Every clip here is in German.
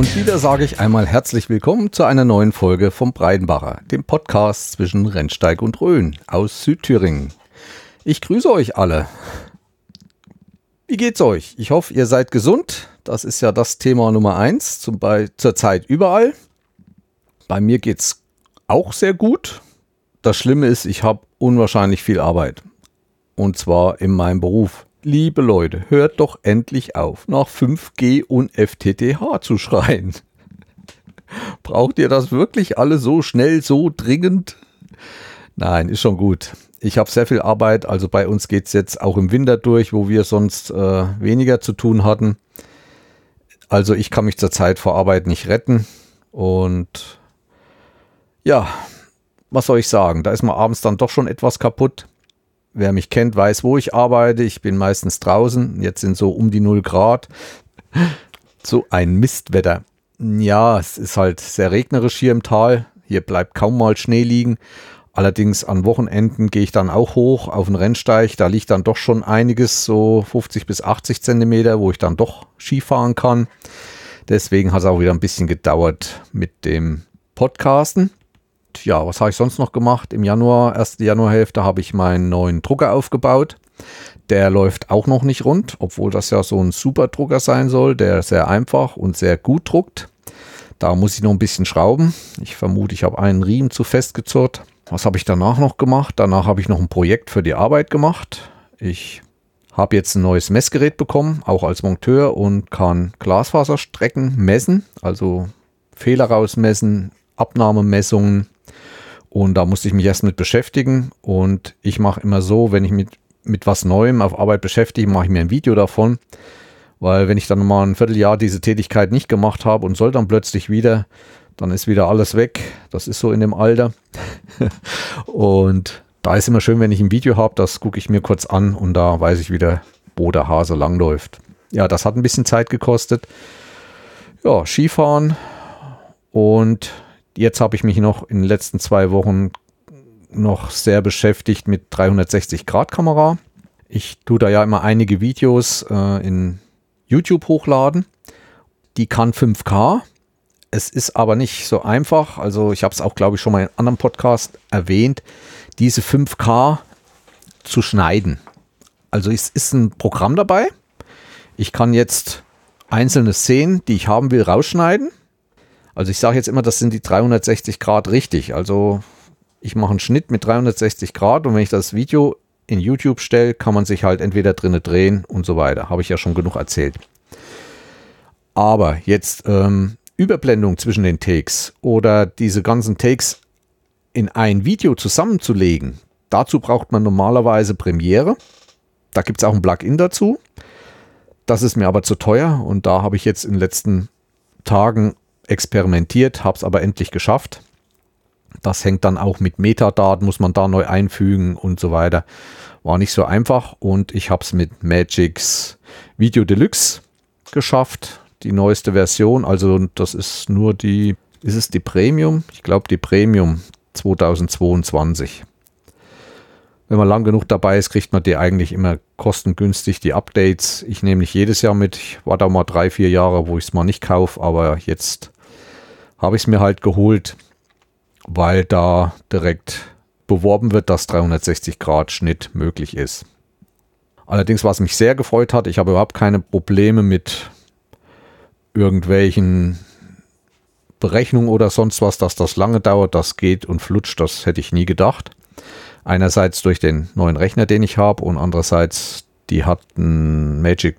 Und wieder sage ich einmal herzlich willkommen zu einer neuen Folge vom Breidenbacher, dem Podcast zwischen Rennsteig und Rhön aus Südthüringen. Ich grüße euch alle. Wie geht's euch? Ich hoffe, ihr seid gesund. Das ist ja das Thema Nummer eins zum bei, zur Zeit überall. Bei mir geht's auch sehr gut. Das Schlimme ist, ich habe unwahrscheinlich viel Arbeit. Und zwar in meinem Beruf. Liebe Leute, hört doch endlich auf, nach 5G und FTTH zu schreien. Braucht ihr das wirklich alle so schnell, so dringend? Nein, ist schon gut. Ich habe sehr viel Arbeit, also bei uns geht es jetzt auch im Winter durch, wo wir sonst äh, weniger zu tun hatten. Also ich kann mich zurzeit vor Arbeit nicht retten. Und ja, was soll ich sagen? Da ist man abends dann doch schon etwas kaputt. Wer mich kennt, weiß, wo ich arbeite. Ich bin meistens draußen. Jetzt sind so um die 0 Grad. So ein Mistwetter. Ja, es ist halt sehr regnerisch hier im Tal. Hier bleibt kaum mal Schnee liegen. Allerdings an Wochenenden gehe ich dann auch hoch auf den Rennsteig. Da liegt dann doch schon einiges, so 50 bis 80 Zentimeter, wo ich dann doch Skifahren kann. Deswegen hat es auch wieder ein bisschen gedauert mit dem Podcasten ja, was habe ich sonst noch gemacht? Im Januar, erste Januarhälfte, habe ich meinen neuen Drucker aufgebaut. Der läuft auch noch nicht rund, obwohl das ja so ein super Drucker sein soll, der sehr einfach und sehr gut druckt. Da muss ich noch ein bisschen schrauben. Ich vermute, ich habe einen Riemen zu fest gezurrt. Was habe ich danach noch gemacht? Danach habe ich noch ein Projekt für die Arbeit gemacht. Ich habe jetzt ein neues Messgerät bekommen, auch als Monteur und kann Glasfaserstrecken messen, also Fehler rausmessen, Abnahmemessungen, und da musste ich mich erst mit beschäftigen. Und ich mache immer so, wenn ich mit, mit was Neuem auf Arbeit beschäftige, mache ich mir ein Video davon. Weil wenn ich dann mal ein Vierteljahr diese Tätigkeit nicht gemacht habe und soll dann plötzlich wieder, dann ist wieder alles weg. Das ist so in dem Alter. und da ist immer schön, wenn ich ein Video habe, das gucke ich mir kurz an und da weiß ich wieder, wo der Hase langläuft. Ja, das hat ein bisschen Zeit gekostet. Ja, Skifahren und Jetzt habe ich mich noch in den letzten zwei Wochen noch sehr beschäftigt mit 360 Grad Kamera. Ich tue da ja immer einige Videos äh, in YouTube hochladen. Die kann 5K. Es ist aber nicht so einfach. Also ich habe es auch, glaube ich, schon mal in einem anderen Podcast erwähnt, diese 5K zu schneiden. Also es ist ein Programm dabei. Ich kann jetzt einzelne Szenen, die ich haben will, rausschneiden also ich sage jetzt immer, das sind die 360 Grad richtig. Also ich mache einen Schnitt mit 360 Grad und wenn ich das Video in YouTube stelle, kann man sich halt entweder drinnen drehen und so weiter. Habe ich ja schon genug erzählt. Aber jetzt ähm, Überblendung zwischen den Takes oder diese ganzen Takes in ein Video zusammenzulegen, dazu braucht man normalerweise Premiere. Da gibt es auch ein Plugin dazu. Das ist mir aber zu teuer und da habe ich jetzt in den letzten Tagen experimentiert, habe es aber endlich geschafft. Das hängt dann auch mit Metadaten, muss man da neu einfügen und so weiter. War nicht so einfach und ich habe es mit Magix Video Deluxe geschafft, die neueste Version. Also das ist nur die, ist es die Premium? Ich glaube die Premium 2022. Wenn man lang genug dabei ist, kriegt man die eigentlich immer kostengünstig, die Updates. Ich nehme nicht jedes Jahr mit. Ich war da mal drei, vier Jahre, wo ich es mal nicht kaufe, aber jetzt habe ich es mir halt geholt, weil da direkt beworben wird, dass 360 Grad Schnitt möglich ist. Allerdings, was mich sehr gefreut hat, ich habe überhaupt keine Probleme mit irgendwelchen Berechnungen oder sonst was, dass das lange dauert, das geht und flutscht, das hätte ich nie gedacht. Einerseits durch den neuen Rechner, den ich habe und andererseits, die hat ein Magic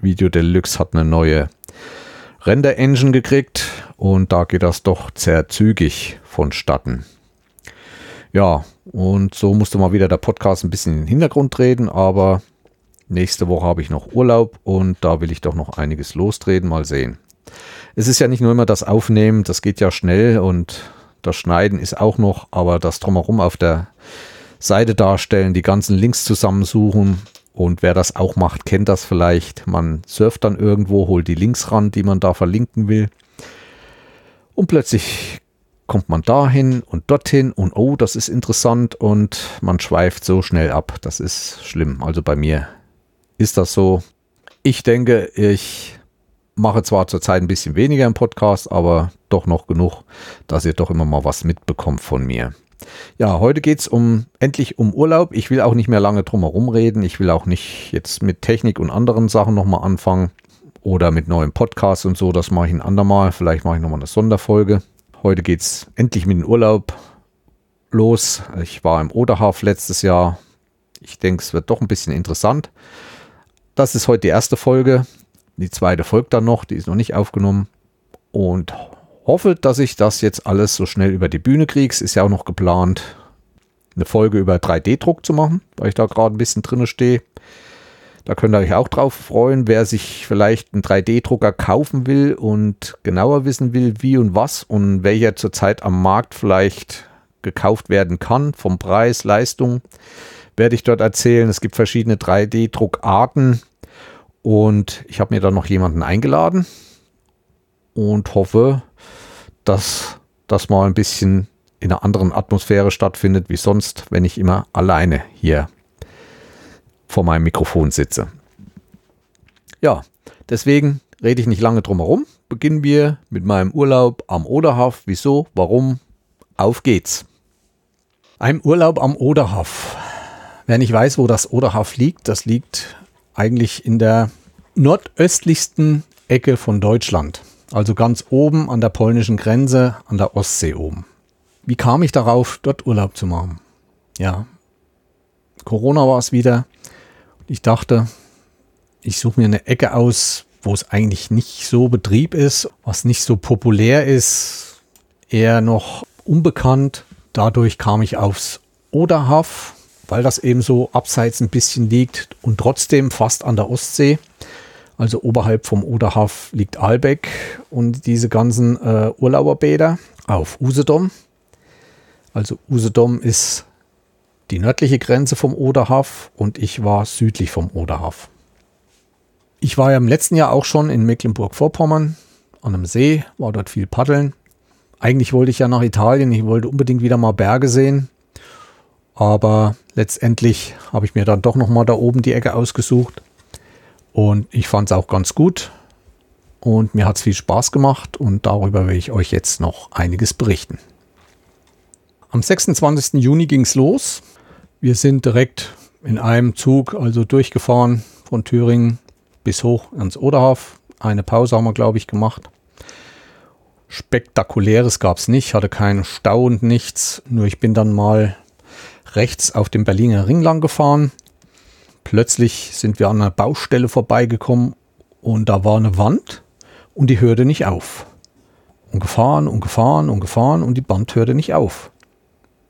Video Deluxe hat eine neue Render Engine gekriegt und da geht das doch sehr zügig vonstatten. Ja, und so musste mal wieder der Podcast ein bisschen in den Hintergrund treten, aber nächste Woche habe ich noch Urlaub und da will ich doch noch einiges lostreten, mal sehen. Es ist ja nicht nur immer das Aufnehmen, das geht ja schnell und das Schneiden ist auch noch, aber das drumherum auf der Seite darstellen, die ganzen Links zusammensuchen und wer das auch macht, kennt das vielleicht. Man surft dann irgendwo, holt die Links ran, die man da verlinken will. Und plötzlich kommt man dahin und dorthin und oh, das ist interessant und man schweift so schnell ab. Das ist schlimm. Also bei mir ist das so. Ich denke, ich Mache zwar zurzeit ein bisschen weniger im Podcast, aber doch noch genug, dass ihr doch immer mal was mitbekommt von mir. Ja, heute geht es um, endlich um Urlaub. Ich will auch nicht mehr lange drum herum reden. Ich will auch nicht jetzt mit Technik und anderen Sachen nochmal anfangen oder mit neuen Podcasts und so. Das mache ich ein andermal. Vielleicht mache ich nochmal eine Sonderfolge. Heute geht es endlich mit dem Urlaub los. Ich war im Oderhaf letztes Jahr. Ich denke, es wird doch ein bisschen interessant. Das ist heute die erste Folge. Die zweite folgt dann noch. Die ist noch nicht aufgenommen. Und hoffe, dass ich das jetzt alles so schnell über die Bühne kriege. Es ist ja auch noch geplant, eine Folge über 3D-Druck zu machen, weil ich da gerade ein bisschen drin stehe. Da könnt ihr euch auch drauf freuen, wer sich vielleicht einen 3D-Drucker kaufen will und genauer wissen will, wie und was und welcher zurzeit am Markt vielleicht gekauft werden kann, vom Preis, Leistung, werde ich dort erzählen. Es gibt verschiedene 3D-Druckarten und ich habe mir da noch jemanden eingeladen und hoffe, dass das mal ein bisschen in einer anderen Atmosphäre stattfindet wie sonst, wenn ich immer alleine hier vor meinem Mikrofon sitze. Ja, deswegen rede ich nicht lange drum herum. Beginnen wir mit meinem Urlaub am Oderhaf. Wieso? Warum? Auf geht's. Ein Urlaub am Oderhaf. Wer nicht weiß, wo das Oderhaf liegt, das liegt eigentlich in der nordöstlichsten Ecke von Deutschland. Also ganz oben an der polnischen Grenze, an der Ostsee oben. Wie kam ich darauf, dort Urlaub zu machen? Ja, Corona war es wieder. Ich dachte, ich suche mir eine Ecke aus, wo es eigentlich nicht so Betrieb ist, was nicht so populär ist, eher noch unbekannt. Dadurch kam ich aufs Oderhaf, weil das eben so abseits ein bisschen liegt und trotzdem fast an der Ostsee. Also oberhalb vom Oderhaf liegt Albeck und diese ganzen äh, Urlauberbäder auf Usedom. Also Usedom ist die nördliche Grenze vom Oderhaf und ich war südlich vom Oderhaf. Ich war ja im letzten Jahr auch schon in Mecklenburg-Vorpommern an einem See, war dort viel paddeln. Eigentlich wollte ich ja nach Italien, ich wollte unbedingt wieder mal Berge sehen. Aber letztendlich habe ich mir dann doch noch mal da oben die Ecke ausgesucht und ich fand es auch ganz gut. Und mir hat es viel Spaß gemacht und darüber will ich euch jetzt noch einiges berichten. Am 26. Juni ging es los. Wir sind direkt in einem Zug also durchgefahren von Thüringen bis hoch ans Oderhaf. Eine Pause haben wir, glaube ich, gemacht. Spektakuläres gab es nicht, hatte keinen Stau und nichts. Nur ich bin dann mal rechts auf dem Berliner Ring lang gefahren Plötzlich sind wir an einer Baustelle vorbeigekommen und da war eine Wand und die hörte nicht auf. Und gefahren und gefahren und gefahren und die Band hörte nicht auf.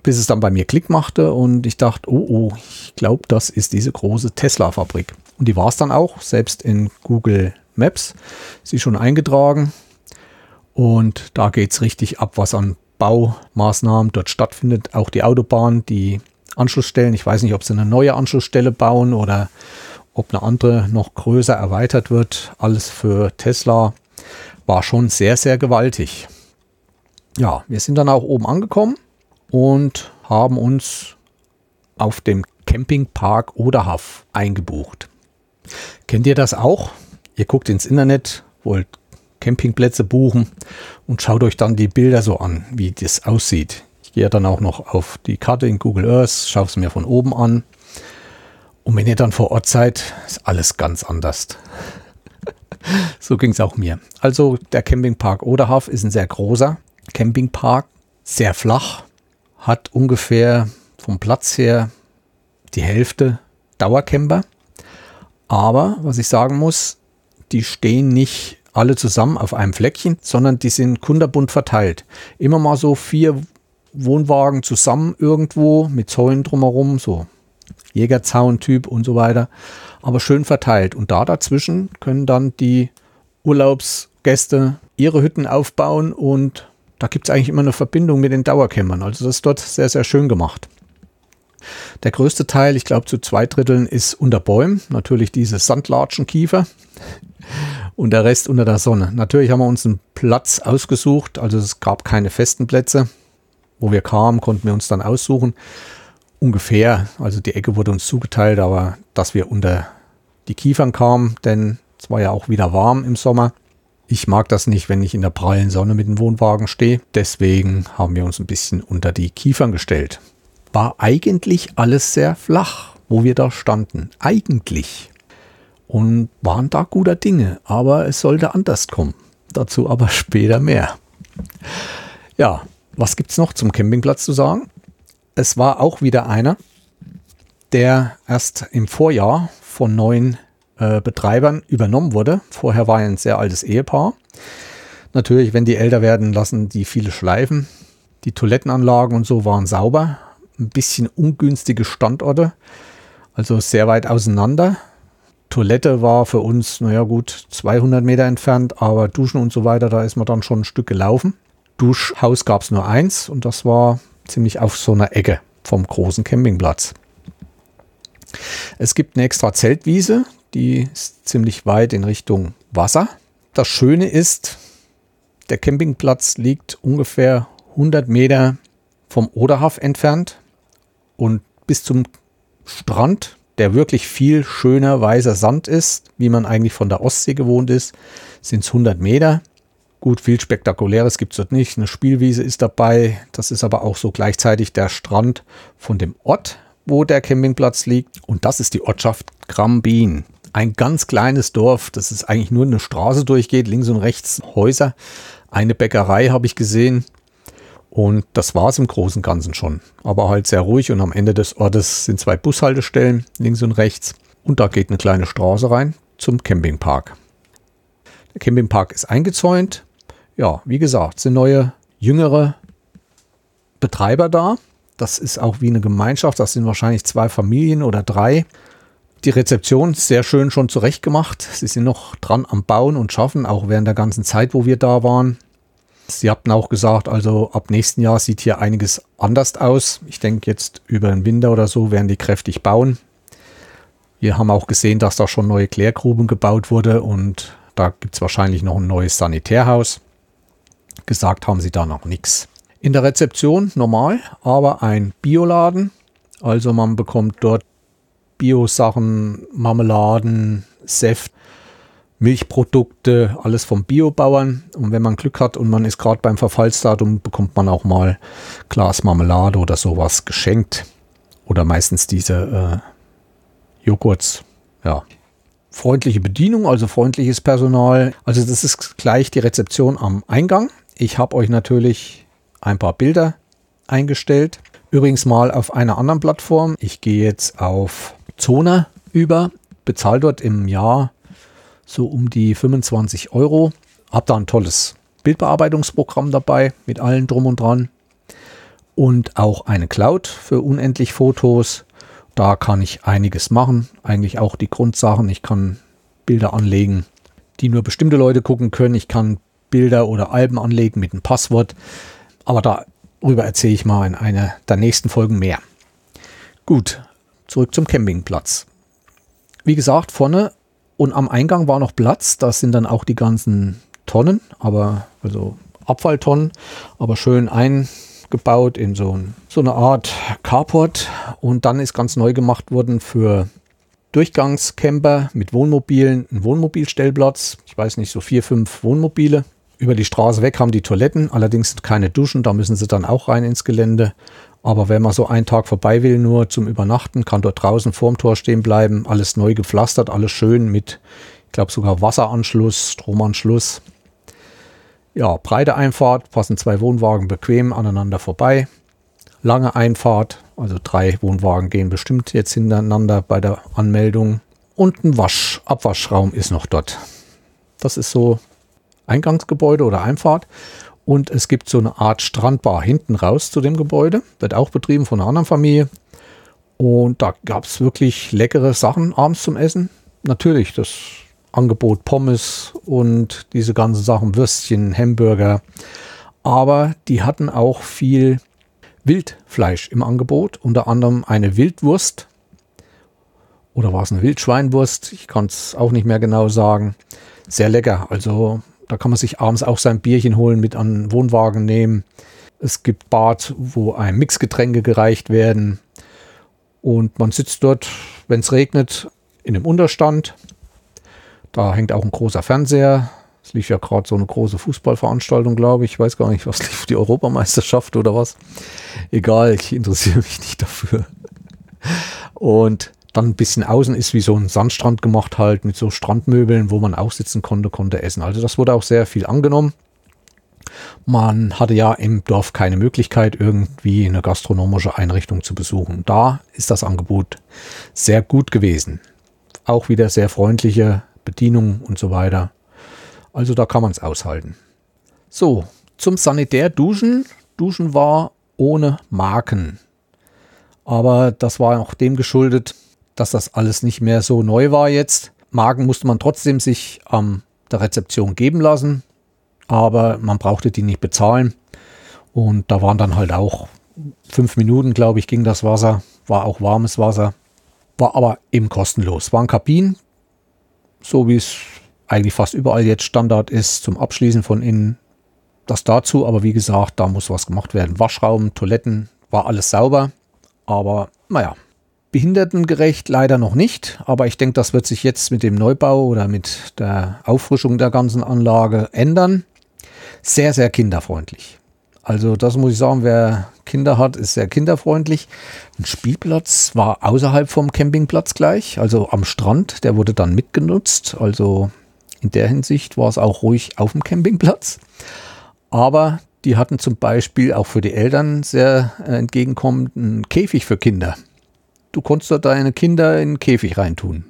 Bis es dann bei mir Klick machte und ich dachte, oh oh, ich glaube, das ist diese große Tesla-Fabrik. Und die war es dann auch, selbst in Google Maps, sie schon eingetragen. Und da geht es richtig ab, was an Baumaßnahmen dort stattfindet. Auch die Autobahn, die Anschlussstellen. Ich weiß nicht, ob sie eine neue Anschlussstelle bauen oder ob eine andere noch größer erweitert wird. Alles für Tesla war schon sehr, sehr gewaltig. Ja, wir sind dann auch oben angekommen und haben uns auf dem Campingpark Oderhaf eingebucht. Kennt ihr das auch? Ihr guckt ins Internet, wollt Campingplätze buchen und schaut euch dann die Bilder so an, wie das aussieht gehe dann auch noch auf die Karte in Google Earth, schaue es mir von oben an. Und wenn ihr dann vor Ort seid, ist alles ganz anders. so ging es auch mir. Also der Campingpark Oderhaf ist ein sehr großer Campingpark, sehr flach, hat ungefähr vom Platz her die Hälfte Dauercamper. Aber was ich sagen muss, die stehen nicht alle zusammen auf einem Fleckchen, sondern die sind kunderbunt verteilt. Immer mal so vier Wohnwagen zusammen irgendwo mit Zäunen drumherum, so Jägerzaun-Typ und so weiter, aber schön verteilt. Und da dazwischen können dann die Urlaubsgäste ihre Hütten aufbauen und da gibt es eigentlich immer eine Verbindung mit den Dauercampern. Also das ist dort sehr, sehr schön gemacht. Der größte Teil, ich glaube zu zwei Dritteln, ist unter Bäumen. Natürlich diese Sandlatschenkiefer und der Rest unter der Sonne. Natürlich haben wir uns einen Platz ausgesucht, also es gab keine festen Plätze wo wir kamen, konnten wir uns dann aussuchen. Ungefähr, also die Ecke wurde uns zugeteilt, aber dass wir unter die Kiefern kamen, denn es war ja auch wieder warm im Sommer. Ich mag das nicht, wenn ich in der prallen Sonne mit dem Wohnwagen stehe. Deswegen haben wir uns ein bisschen unter die Kiefern gestellt. War eigentlich alles sehr flach, wo wir da standen. Eigentlich. Und waren da guter Dinge. Aber es sollte anders kommen. Dazu aber später mehr. Ja, was gibt es noch zum Campingplatz zu sagen? Es war auch wieder einer, der erst im Vorjahr von neuen äh, Betreibern übernommen wurde. Vorher war er ein sehr altes Ehepaar. Natürlich, wenn die älter werden, lassen die viele schleifen. Die Toilettenanlagen und so waren sauber. Ein bisschen ungünstige Standorte, also sehr weit auseinander. Toilette war für uns, naja gut, 200 Meter entfernt, aber Duschen und so weiter, da ist man dann schon ein Stück gelaufen. Duschhaus gab es nur eins und das war ziemlich auf so einer Ecke vom großen Campingplatz. Es gibt eine extra Zeltwiese, die ist ziemlich weit in Richtung Wasser. Das Schöne ist, der Campingplatz liegt ungefähr 100 Meter vom Oderhaf entfernt und bis zum Strand, der wirklich viel schöner weißer Sand ist, wie man eigentlich von der Ostsee gewohnt ist, sind es 100 Meter. Gut, viel Spektakuläres gibt es dort nicht. Eine Spielwiese ist dabei. Das ist aber auch so gleichzeitig der Strand von dem Ort, wo der Campingplatz liegt. Und das ist die Ortschaft Grambin ein ganz kleines Dorf, das ist eigentlich nur eine Straße durchgeht, links und rechts Häuser. Eine Bäckerei habe ich gesehen. Und das war es im Großen und Ganzen schon. Aber halt sehr ruhig und am Ende des Ortes sind zwei Bushaltestellen, links und rechts. Und da geht eine kleine Straße rein zum Campingpark. Der Campingpark ist eingezäunt. Ja, wie gesagt, sind neue, jüngere Betreiber da. Das ist auch wie eine Gemeinschaft. Das sind wahrscheinlich zwei Familien oder drei. Die Rezeption sehr schön schon zurecht gemacht. Sie sind noch dran am Bauen und Schaffen, auch während der ganzen Zeit, wo wir da waren. Sie hatten auch gesagt, also ab nächsten Jahr sieht hier einiges anders aus. Ich denke jetzt über den Winter oder so werden die kräftig bauen. Wir haben auch gesehen, dass da schon neue Klärgruben gebaut wurde und da gibt es wahrscheinlich noch ein neues Sanitärhaus. Gesagt haben sie da noch nichts. In der Rezeption normal, aber ein Bioladen. Also man bekommt dort Bio-Sachen, Marmeladen, Säft, Milchprodukte, alles vom Biobauern. Und wenn man Glück hat und man ist gerade beim Verfallsdatum, bekommt man auch mal Glas Marmelade oder sowas geschenkt. Oder meistens diese äh, Joghurts. Ja. Freundliche Bedienung, also freundliches Personal. Also das ist gleich die Rezeption am Eingang. Ich habe euch natürlich ein paar Bilder eingestellt. Übrigens mal auf einer anderen Plattform. Ich gehe jetzt auf Zona über, bezahle dort im Jahr so um die 25 Euro. Hab da ein tolles Bildbearbeitungsprogramm dabei mit allen drum und dran. Und auch eine Cloud für unendlich Fotos. Da kann ich einiges machen. Eigentlich auch die Grundsachen. Ich kann Bilder anlegen, die nur bestimmte Leute gucken können. Ich kann Bilder oder Alben anlegen mit einem Passwort. Aber darüber erzähle ich mal in einer der nächsten Folgen mehr. Gut, zurück zum Campingplatz. Wie gesagt, vorne und am Eingang war noch Platz. Da sind dann auch die ganzen Tonnen, aber also Abfalltonnen, aber schön eingebaut in so, ein, so eine Art Carport. Und dann ist ganz neu gemacht worden für Durchgangscamper mit Wohnmobilen, ein Wohnmobilstellplatz. Ich weiß nicht, so vier, fünf Wohnmobile. Über die Straße weg haben die Toiletten, allerdings keine Duschen, da müssen sie dann auch rein ins Gelände. Aber wenn man so einen Tag vorbei will, nur zum Übernachten, kann dort draußen vorm Tor stehen bleiben. Alles neu gepflastert, alles schön mit, ich glaube sogar Wasseranschluss, Stromanschluss. Ja, breite Einfahrt, passen zwei Wohnwagen bequem aneinander vorbei. Lange Einfahrt, also drei Wohnwagen gehen bestimmt jetzt hintereinander bei der Anmeldung. Und ein Wasch, Abwaschraum ist noch dort. Das ist so Eingangsgebäude oder Einfahrt. Und es gibt so eine Art Strandbar hinten raus zu dem Gebäude. Wird auch betrieben von einer anderen Familie. Und da gab es wirklich leckere Sachen abends zum Essen. Natürlich das Angebot Pommes und diese ganzen Sachen, Würstchen, Hamburger. Aber die hatten auch viel Wildfleisch im Angebot. Unter anderem eine Wildwurst. Oder war es eine Wildschweinwurst? Ich kann es auch nicht mehr genau sagen. Sehr lecker. Also da kann man sich abends auch sein Bierchen holen, mit an den Wohnwagen nehmen. Es gibt Bad, wo ein Mixgetränke gereicht werden. Und man sitzt dort, wenn es regnet, in einem Unterstand. Da hängt auch ein großer Fernseher. lief ja gerade so eine große Fußballveranstaltung, glaube ich. Ich weiß gar nicht, was lief, die Europameisterschaft oder was. Egal, ich interessiere mich nicht dafür. Und dann ein bisschen außen ist wie so ein Sandstrand gemacht halt mit so Strandmöbeln, wo man auch sitzen konnte, konnte essen. Also das wurde auch sehr viel angenommen. Man hatte ja im Dorf keine Möglichkeit, irgendwie eine gastronomische Einrichtung zu besuchen. Da ist das Angebot sehr gut gewesen. Auch wieder sehr freundliche Bedienung und so weiter. Also da kann man es aushalten. So, zum Sanitärduschen. Duschen war ohne Marken. Aber das war auch dem geschuldet, dass das alles nicht mehr so neu war jetzt. Marken musste man trotzdem sich an ähm, der Rezeption geben lassen aber man brauchte die nicht bezahlen. Und da waren dann halt auch fünf Minuten, glaube ich, ging das Wasser, war auch warmes Wasser, war aber eben kostenlos. Waren Kabinen, so wie es eigentlich fast überall jetzt Standard ist, zum Abschließen von innen. Das dazu, aber wie gesagt, da muss was gemacht werden. Waschraum, Toiletten, war alles sauber, aber naja, behindertengerecht leider noch nicht, aber ich denke, das wird sich jetzt mit dem Neubau oder mit der Auffrischung der ganzen Anlage ändern sehr, sehr kinderfreundlich. Also das muss ich sagen, wer Kinder hat, ist sehr kinderfreundlich. Ein Spielplatz war außerhalb vom Campingplatz gleich, also am Strand. Der wurde dann mitgenutzt. Also in der Hinsicht war es auch ruhig auf dem Campingplatz. Aber die hatten zum Beispiel auch für die Eltern sehr äh, entgegenkommend einen Käfig für Kinder. Du konntest da deine Kinder in einen Käfig reintun.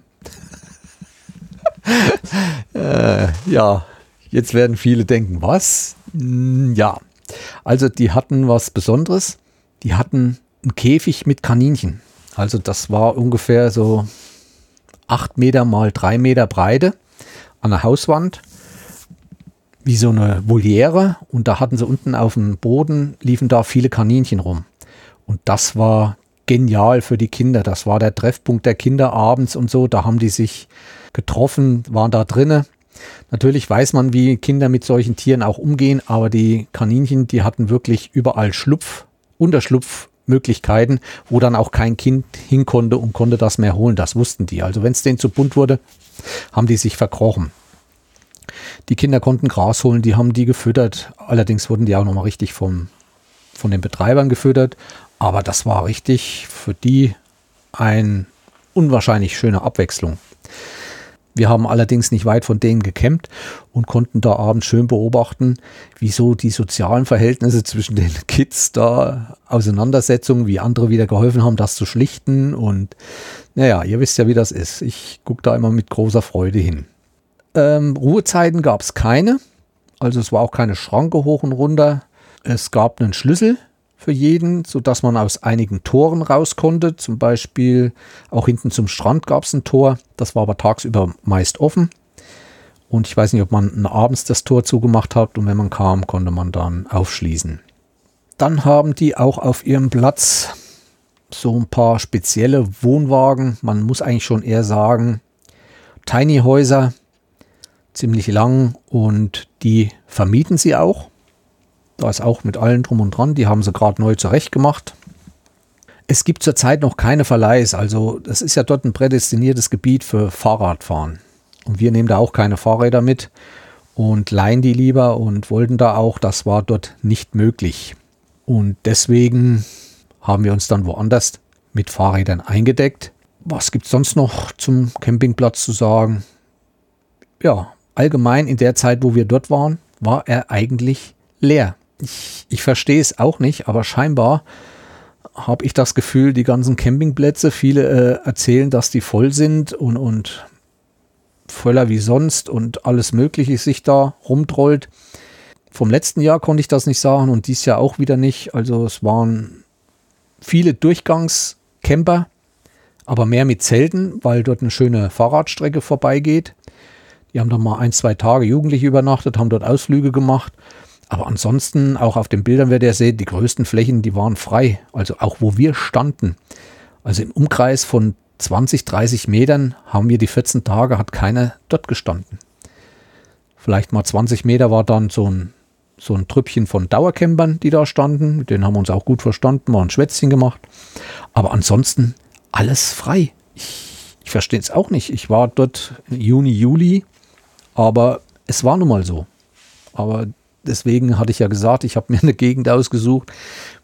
äh, ja, Jetzt werden viele denken, was? Hm, ja, also die hatten was Besonderes. Die hatten einen Käfig mit Kaninchen. Also das war ungefähr so acht Meter mal drei Meter Breite an der Hauswand. Wie so eine Voliere. Und da hatten sie unten auf dem Boden, liefen da viele Kaninchen rum. Und das war genial für die Kinder. Das war der Treffpunkt der Kinder abends und so. Da haben die sich getroffen, waren da drinnen Natürlich weiß man, wie Kinder mit solchen Tieren auch umgehen, aber die Kaninchen, die hatten wirklich überall Schlupf, Unterschlupfmöglichkeiten, wo dann auch kein Kind hin konnte und konnte das mehr holen. Das wussten die. Also wenn es denen zu bunt wurde, haben die sich verkrochen. Die Kinder konnten Gras holen, die haben die gefüttert. Allerdings wurden die auch nochmal richtig vom, von den Betreibern gefüttert. Aber das war richtig für die ein unwahrscheinlich schöne Abwechslung. Wir haben allerdings nicht weit von denen gecampt und konnten da abends schön beobachten, wieso die sozialen Verhältnisse zwischen den Kids da Auseinandersetzungen, wie andere wieder geholfen haben, das zu schlichten. Und naja, ihr wisst ja, wie das ist. Ich gucke da immer mit großer Freude hin. Ähm, Ruhezeiten gab es keine. Also es war auch keine Schranke hoch und runter. Es gab einen Schlüssel für jeden, sodass man aus einigen Toren raus konnte. Zum Beispiel auch hinten zum Strand gab es ein Tor. Das war aber tagsüber meist offen. Und ich weiß nicht, ob man abends das Tor zugemacht hat und wenn man kam, konnte man dann aufschließen. Dann haben die auch auf ihrem Platz so ein paar spezielle Wohnwagen. Man muss eigentlich schon eher sagen, Tiny Häuser, ziemlich lang und die vermieten sie auch. Da ist auch mit allen drum und dran. Die haben sie gerade neu zurecht gemacht. Es gibt zurzeit noch keine Verleihs. Also das ist ja dort ein prädestiniertes Gebiet für Fahrradfahren. Und wir nehmen da auch keine Fahrräder mit und leihen die lieber und wollten da auch. Das war dort nicht möglich. Und deswegen haben wir uns dann woanders mit Fahrrädern eingedeckt. Was gibt es sonst noch zum Campingplatz zu sagen? Ja, allgemein in der Zeit, wo wir dort waren, war er eigentlich leer ich, ich verstehe es auch nicht, aber scheinbar habe ich das Gefühl, die ganzen Campingplätze, viele äh, erzählen, dass die voll sind und, und voller wie sonst und alles Mögliche sich da rumtrollt. Vom letzten Jahr konnte ich das nicht sagen und dies Jahr auch wieder nicht. Also es waren viele Durchgangscamper, aber mehr mit Zelten, weil dort eine schöne Fahrradstrecke vorbeigeht. Die haben da mal ein, zwei Tage jugendlich übernachtet, haben dort Ausflüge gemacht. Aber ansonsten, auch auf den Bildern werdet ihr sehen, die größten Flächen, die waren frei. Also auch wo wir standen. Also im Umkreis von 20, 30 Metern haben wir die 14 Tage, hat keiner dort gestanden. Vielleicht mal 20 Meter war dann so ein, so ein Trüppchen von Dauercampern, die da standen. Mit denen haben wir uns auch gut verstanden, mal ein Schwätzchen gemacht. Aber ansonsten alles frei. Ich, ich verstehe es auch nicht. Ich war dort Juni, Juli, aber es war nun mal so. Aber deswegen hatte ich ja gesagt, ich habe mir eine Gegend ausgesucht,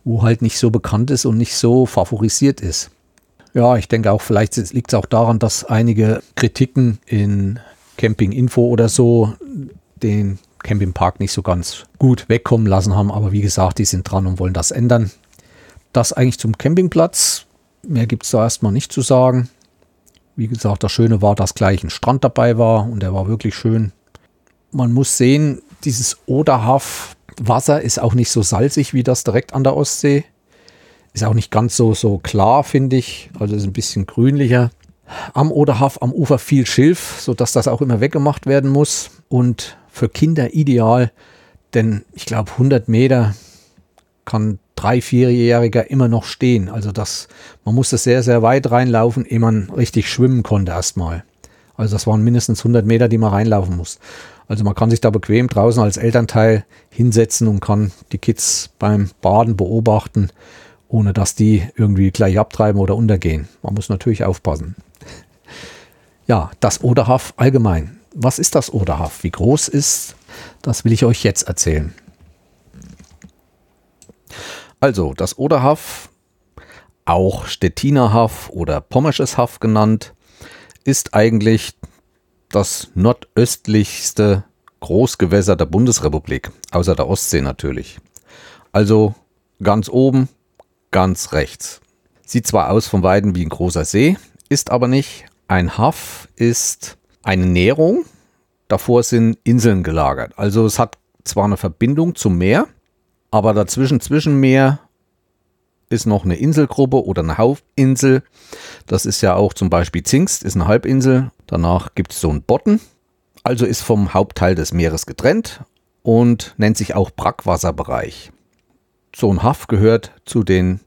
wo halt nicht so bekannt ist und nicht so favorisiert ist. Ja, ich denke auch, vielleicht liegt es auch daran, dass einige Kritiken in Camping Info oder so den Campingpark nicht so ganz gut wegkommen lassen haben. Aber wie gesagt, die sind dran und wollen das ändern. Das eigentlich zum Campingplatz. Mehr gibt es da erstmal nicht zu sagen. Wie gesagt, das Schöne war, dass gleich ein Strand dabei war und der war wirklich schön. Man muss sehen, dieses Oderhaff Wasser ist auch nicht so salzig wie das direkt an der Ostsee. Ist auch nicht ganz so, so klar, finde ich. Also ist ein bisschen grünlicher. Am Oderhaff am Ufer viel Schilf, sodass das auch immer weggemacht werden muss. Und für Kinder ideal, denn ich glaube 100 Meter kann drei, vierjähriger immer noch stehen. Also das, man musste sehr, sehr weit reinlaufen, ehe man richtig schwimmen konnte erstmal. Also das waren mindestens 100 Meter, die man reinlaufen muss. Also man kann sich da bequem draußen als Elternteil hinsetzen und kann die Kids beim Baden beobachten, ohne dass die irgendwie gleich abtreiben oder untergehen. Man muss natürlich aufpassen. Ja, das Oderhaff allgemein. Was ist das Oderhaff? Wie groß ist? Das will ich euch jetzt erzählen. Also, das Oderhaff, auch Stettiner Haff oder Pommersches Haff genannt, ist eigentlich das nordöstlichste Großgewässer der Bundesrepublik, außer der Ostsee natürlich. Also ganz oben, ganz rechts. Sieht zwar aus von Weiden wie ein großer See, ist aber nicht. Ein Haff ist eine Nährung, davor sind Inseln gelagert. Also es hat zwar eine Verbindung zum Meer, aber dazwischen, zwischen Meer, ist noch eine Inselgruppe oder eine Hauptinsel. Das ist ja auch zum Beispiel Zingst, ist eine Halbinsel. Danach gibt es so einen Botten. Also ist vom Hauptteil des Meeres getrennt und nennt sich auch Brackwasserbereich. So ein Haff gehört zu den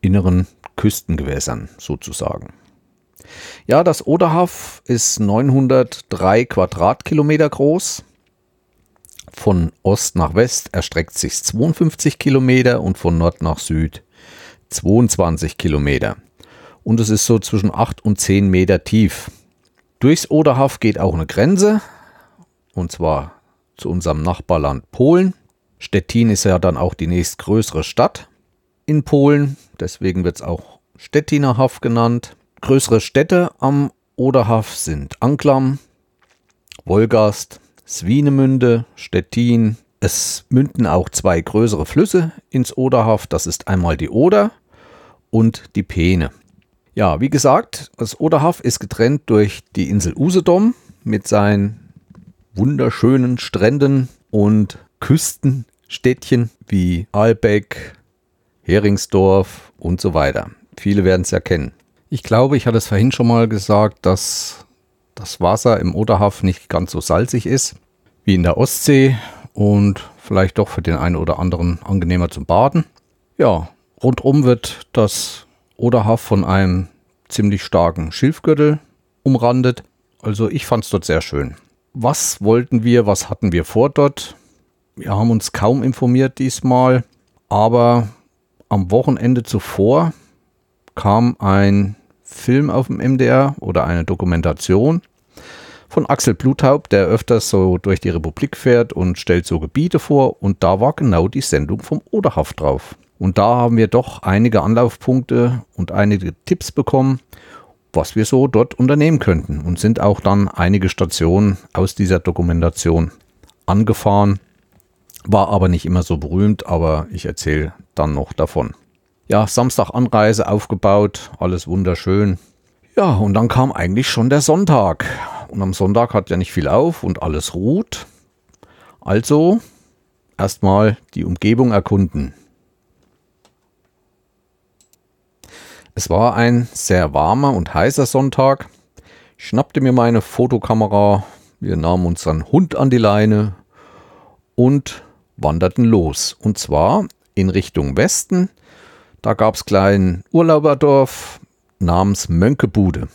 inneren Küstengewässern sozusagen. Ja, das Oderhaff ist 903 Quadratkilometer groß von Ost nach West erstreckt sich 52 Kilometer und von Nord nach Süd 22 Kilometer. Und es ist so zwischen 8 und 10 Meter tief. Durchs Oderhaff geht auch eine Grenze, und zwar zu unserem Nachbarland Polen. Stettin ist ja dann auch die nächstgrößere Stadt in Polen, deswegen wird es auch Stettiner Haff genannt. Größere Städte am Oderhaff sind Anklam, Wolgast, Swinemünde, Stettin. Es münden auch zwei größere Flüsse ins Oderhaff. Das ist einmal die Oder und die Peene. Ja, wie gesagt, das Oderhaff ist getrennt durch die Insel Usedom mit seinen wunderschönen Stränden und Küstenstädtchen wie Albeck, Heringsdorf und so weiter. Viele werden es ja kennen. Ich glaube, ich hatte es vorhin schon mal gesagt, dass das Wasser im Oderhaff nicht ganz so salzig ist wie in der Ostsee und vielleicht doch für den einen oder anderen angenehmer zum Baden. Ja, rundum wird das Oderhaff von einem ziemlich starken Schilfgürtel umrandet. Also ich fand es dort sehr schön. Was wollten wir, was hatten wir vor dort? Wir haben uns kaum informiert diesmal, aber am Wochenende zuvor kam ein Film auf dem MDR oder eine Dokumentation von Axel Bluthaupt, der öfters so durch die Republik fährt und stellt so Gebiete vor. Und da war genau die Sendung vom Oderhaft drauf. Und da haben wir doch einige Anlaufpunkte und einige Tipps bekommen, was wir so dort unternehmen könnten. Und sind auch dann einige Stationen aus dieser Dokumentation angefahren. War aber nicht immer so berühmt, aber ich erzähle dann noch davon. Ja, Samstag Anreise aufgebaut, alles wunderschön. Ja, und dann kam eigentlich schon der Sonntag. Und am Sonntag hat ja nicht viel auf und alles ruht. Also erstmal die Umgebung erkunden. Es war ein sehr warmer und heißer Sonntag. Ich schnappte mir meine Fotokamera, wir nahmen unseren Hund an die Leine und wanderten los. Und zwar in Richtung Westen. Da gab es kleinen Urlauberdorf namens Mönkebude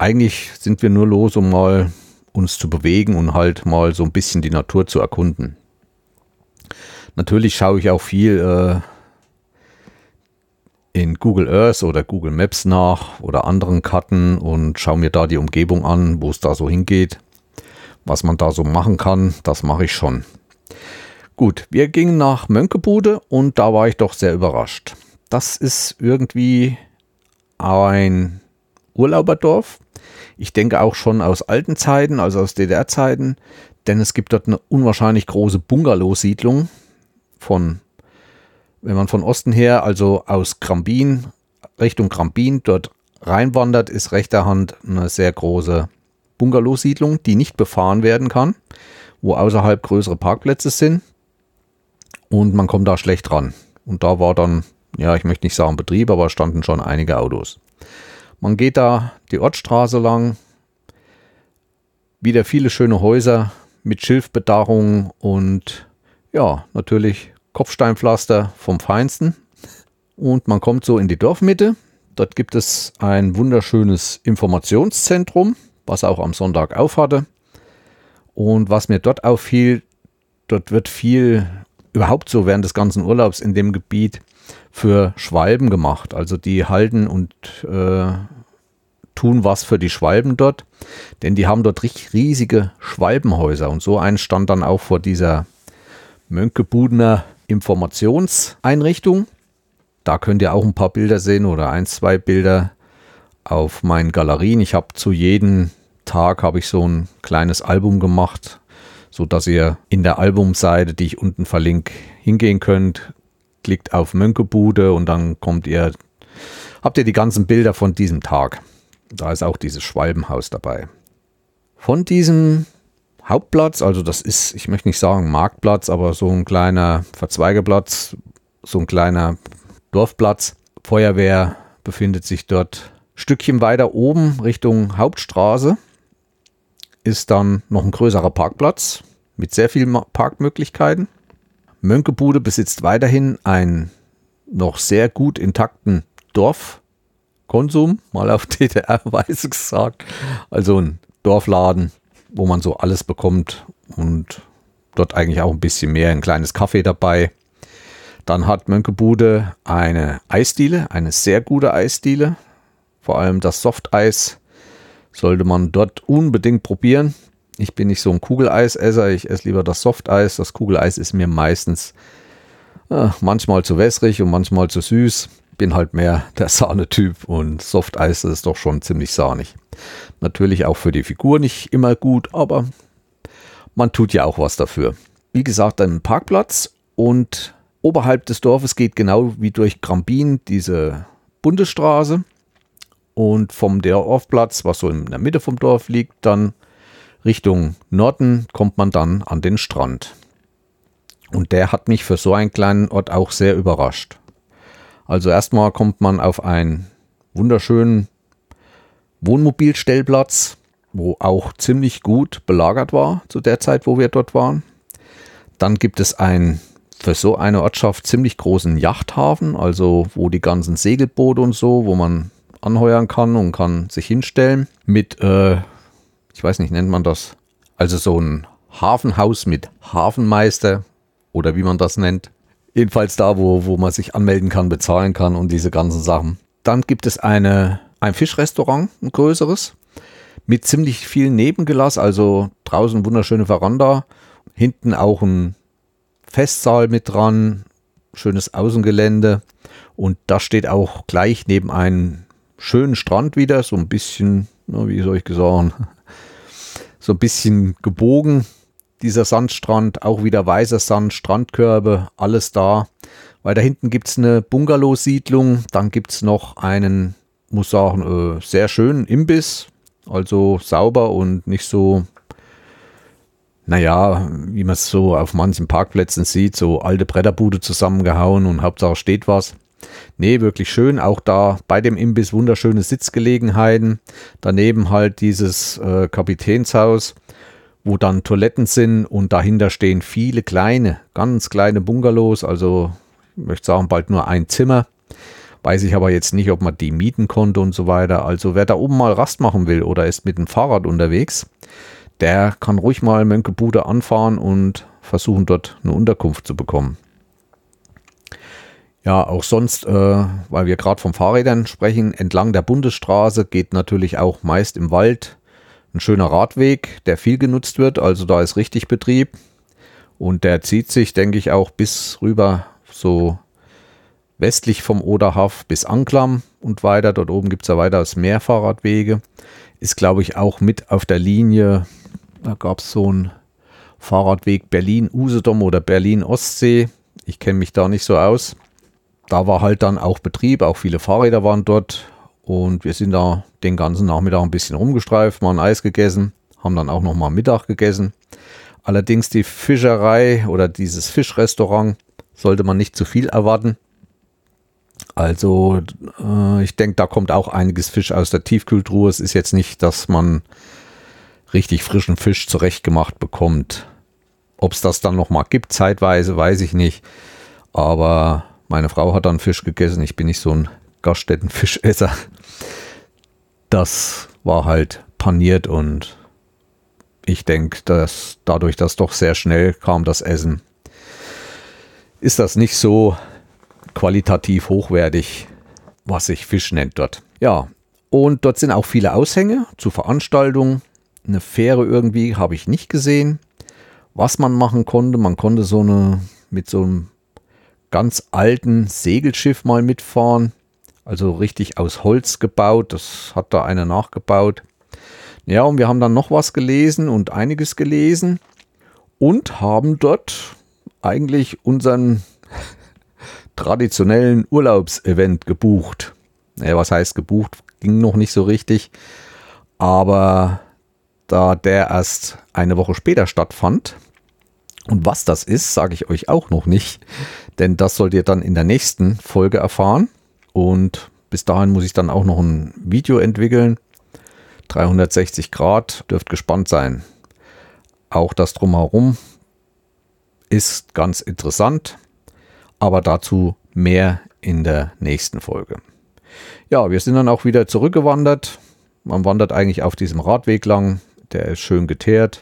eigentlich sind wir nur los, um mal uns zu bewegen und halt mal so ein bisschen die Natur zu erkunden. Natürlich schaue ich auch viel äh, in Google Earth oder Google Maps nach oder anderen Karten und schaue mir da die Umgebung an, wo es da so hingeht. was man da so machen kann, das mache ich schon. Gut, wir gingen nach Mönkebude und da war ich doch sehr überrascht. Das ist irgendwie ein Urlauberdorf. Ich denke auch schon aus alten Zeiten, also aus DDR-Zeiten, denn es gibt dort eine unwahrscheinlich große Bungalow-Siedlung von, wenn man von Osten her, also aus Grambin, Richtung Grambin, dort reinwandert, ist rechter Hand eine sehr große Bungalow-Siedlung, die nicht befahren werden kann, wo außerhalb größere Parkplätze sind und man kommt da schlecht ran. Und da war dann, ja, ich möchte nicht sagen Betrieb, aber standen schon einige Autos. Man geht da die Ortsstraße lang, wieder viele schöne Häuser mit Schilfbedarrung und ja, natürlich Kopfsteinpflaster vom Feinsten. Und man kommt so in die Dorfmitte. Dort gibt es ein wunderschönes Informationszentrum, was auch am Sonntag aufhatte. Und was mir dort auffiel, dort wird viel überhaupt so während des ganzen Urlaubs in dem Gebiet für Schwalben gemacht. Also die halten und äh, tun was für die Schwalben dort, denn die haben dort richtig riesige Schwalbenhäuser. Und so ein stand dann auch vor dieser Mönkebudener Informationseinrichtung. Da könnt ihr auch ein paar Bilder sehen oder ein, zwei Bilder auf meinen Galerien. Ich habe zu jedem Tag habe ich so ein kleines Album gemacht, so dass ihr in der Albumseite, die ich unten verlinke, hingehen könnt. Klickt auf Mönkebude und dann kommt ihr, habt ihr die ganzen Bilder von diesem Tag. Da ist auch dieses Schwalbenhaus dabei. Von diesem Hauptplatz, also das ist, ich möchte nicht sagen Marktplatz, aber so ein kleiner Verzweigeplatz, so ein kleiner Dorfplatz. Feuerwehr befindet sich dort. Stückchen weiter oben Richtung Hauptstraße ist dann noch ein größerer Parkplatz mit sehr vielen Parkmöglichkeiten. Mönkebude besitzt weiterhin einen noch sehr gut intakten Dorfkonsum, mal auf DDR-Weise gesagt. Also ein Dorfladen, wo man so alles bekommt und dort eigentlich auch ein bisschen mehr, ein kleines Kaffee dabei. Dann hat Mönkebude eine Eisdiele, eine sehr gute Eisdiele. Vor allem das Softeis sollte man dort unbedingt probieren. Ich bin nicht so ein Kugeleisesser, ich esse lieber das Softeis. Das Kugeleis ist mir meistens äh, manchmal zu wässrig und manchmal zu süß. Bin halt mehr der Sahnetyp und Softeis ist doch schon ziemlich sahnig. Natürlich auch für die Figur nicht immer gut, aber man tut ja auch was dafür. Wie gesagt, ein Parkplatz und oberhalb des Dorfes geht genau wie durch Grambin diese Bundesstraße und vom Dorfplatz, was so in der Mitte vom Dorf liegt, dann Richtung Norden kommt man dann an den Strand. Und der hat mich für so einen kleinen Ort auch sehr überrascht. Also erstmal kommt man auf einen wunderschönen Wohnmobilstellplatz, wo auch ziemlich gut belagert war zu der Zeit, wo wir dort waren. Dann gibt es einen für so eine Ortschaft ziemlich großen Yachthafen, also wo die ganzen Segelboote und so, wo man anheuern kann und kann sich hinstellen mit, äh, ich weiß nicht, nennt man das, also so ein Hafenhaus mit Hafenmeister oder wie man das nennt. Jedenfalls da, wo, wo man sich anmelden kann, bezahlen kann und diese ganzen Sachen. Dann gibt es eine, ein Fischrestaurant, ein größeres, mit ziemlich viel Nebengelass, also draußen wunderschöne Veranda, hinten auch ein Festsaal mit dran, schönes Außengelände und da steht auch gleich neben einem schönen Strand wieder, so ein bisschen, na, wie soll ich sagen, so ein bisschen gebogen. Dieser Sandstrand, auch wieder weißer Sand, Strandkörbe, alles da. Weiter hinten gibt es eine Bungalow-Siedlung, dann gibt es noch einen, muss sagen, äh, sehr schönen Imbiss, also sauber und nicht so, naja, wie man es so auf manchen Parkplätzen sieht, so alte Bretterbude zusammengehauen und Hauptsache steht was. Nee, wirklich schön. Auch da bei dem Imbiss wunderschöne Sitzgelegenheiten. Daneben halt dieses äh, Kapitänshaus, wo dann Toiletten sind und dahinter stehen viele kleine, ganz kleine Bungalows. Also, ich möchte sagen, bald nur ein Zimmer. Weiß ich aber jetzt nicht, ob man die mieten konnte und so weiter. Also, wer da oben mal Rast machen will oder ist mit dem Fahrrad unterwegs, der kann ruhig mal Mönkebude anfahren und versuchen, dort eine Unterkunft zu bekommen. Ja, auch sonst, äh, weil wir gerade von Fahrrädern sprechen, entlang der Bundesstraße geht natürlich auch meist im Wald ein schöner Radweg, der viel genutzt wird. Also da ist richtig Betrieb. Und der zieht sich, denke ich, auch bis rüber so westlich vom Oderhaf bis Anklam und weiter. Dort oben gibt es ja weiteres mehr Fahrradwege. Ist, glaube ich, auch mit auf der Linie. Da gab es so einen Fahrradweg Berlin-Usedom oder Berlin-Ostsee. Ich kenne mich da nicht so aus. Da war halt dann auch Betrieb, auch viele Fahrräder waren dort. Und wir sind da den ganzen Nachmittag ein bisschen rumgestreift, mal ein Eis gegessen, haben dann auch noch mal Mittag gegessen. Allerdings die Fischerei oder dieses Fischrestaurant sollte man nicht zu viel erwarten. Also äh, ich denke, da kommt auch einiges Fisch aus der Tiefkühltruhe. Es ist jetzt nicht, dass man richtig frischen Fisch zurechtgemacht bekommt. Ob es das dann noch mal gibt, zeitweise, weiß ich nicht. Aber meine Frau hat dann Fisch gegessen. Ich bin nicht so ein Gaststättenfischesser. Das war halt paniert und ich denke, dass dadurch, dass doch sehr schnell kam das Essen, ist das nicht so qualitativ hochwertig, was sich Fisch nennt dort. Ja, und dort sind auch viele Aushänge zu Veranstaltungen. Eine Fähre irgendwie habe ich nicht gesehen. Was man machen konnte, man konnte so eine mit so einem ganz alten Segelschiff mal mitfahren. Also richtig aus Holz gebaut. Das hat da einer nachgebaut. Ja, und wir haben dann noch was gelesen und einiges gelesen und haben dort eigentlich unseren traditionellen Urlaubsevent gebucht. Ja, was heißt gebucht? Ging noch nicht so richtig. Aber da der erst eine Woche später stattfand, und was das ist, sage ich euch auch noch nicht, denn das sollt ihr dann in der nächsten Folge erfahren. Und bis dahin muss ich dann auch noch ein Video entwickeln. 360 Grad, dürft gespannt sein. Auch das drumherum ist ganz interessant, aber dazu mehr in der nächsten Folge. Ja, wir sind dann auch wieder zurückgewandert. Man wandert eigentlich auf diesem Radweg lang, der ist schön geteert,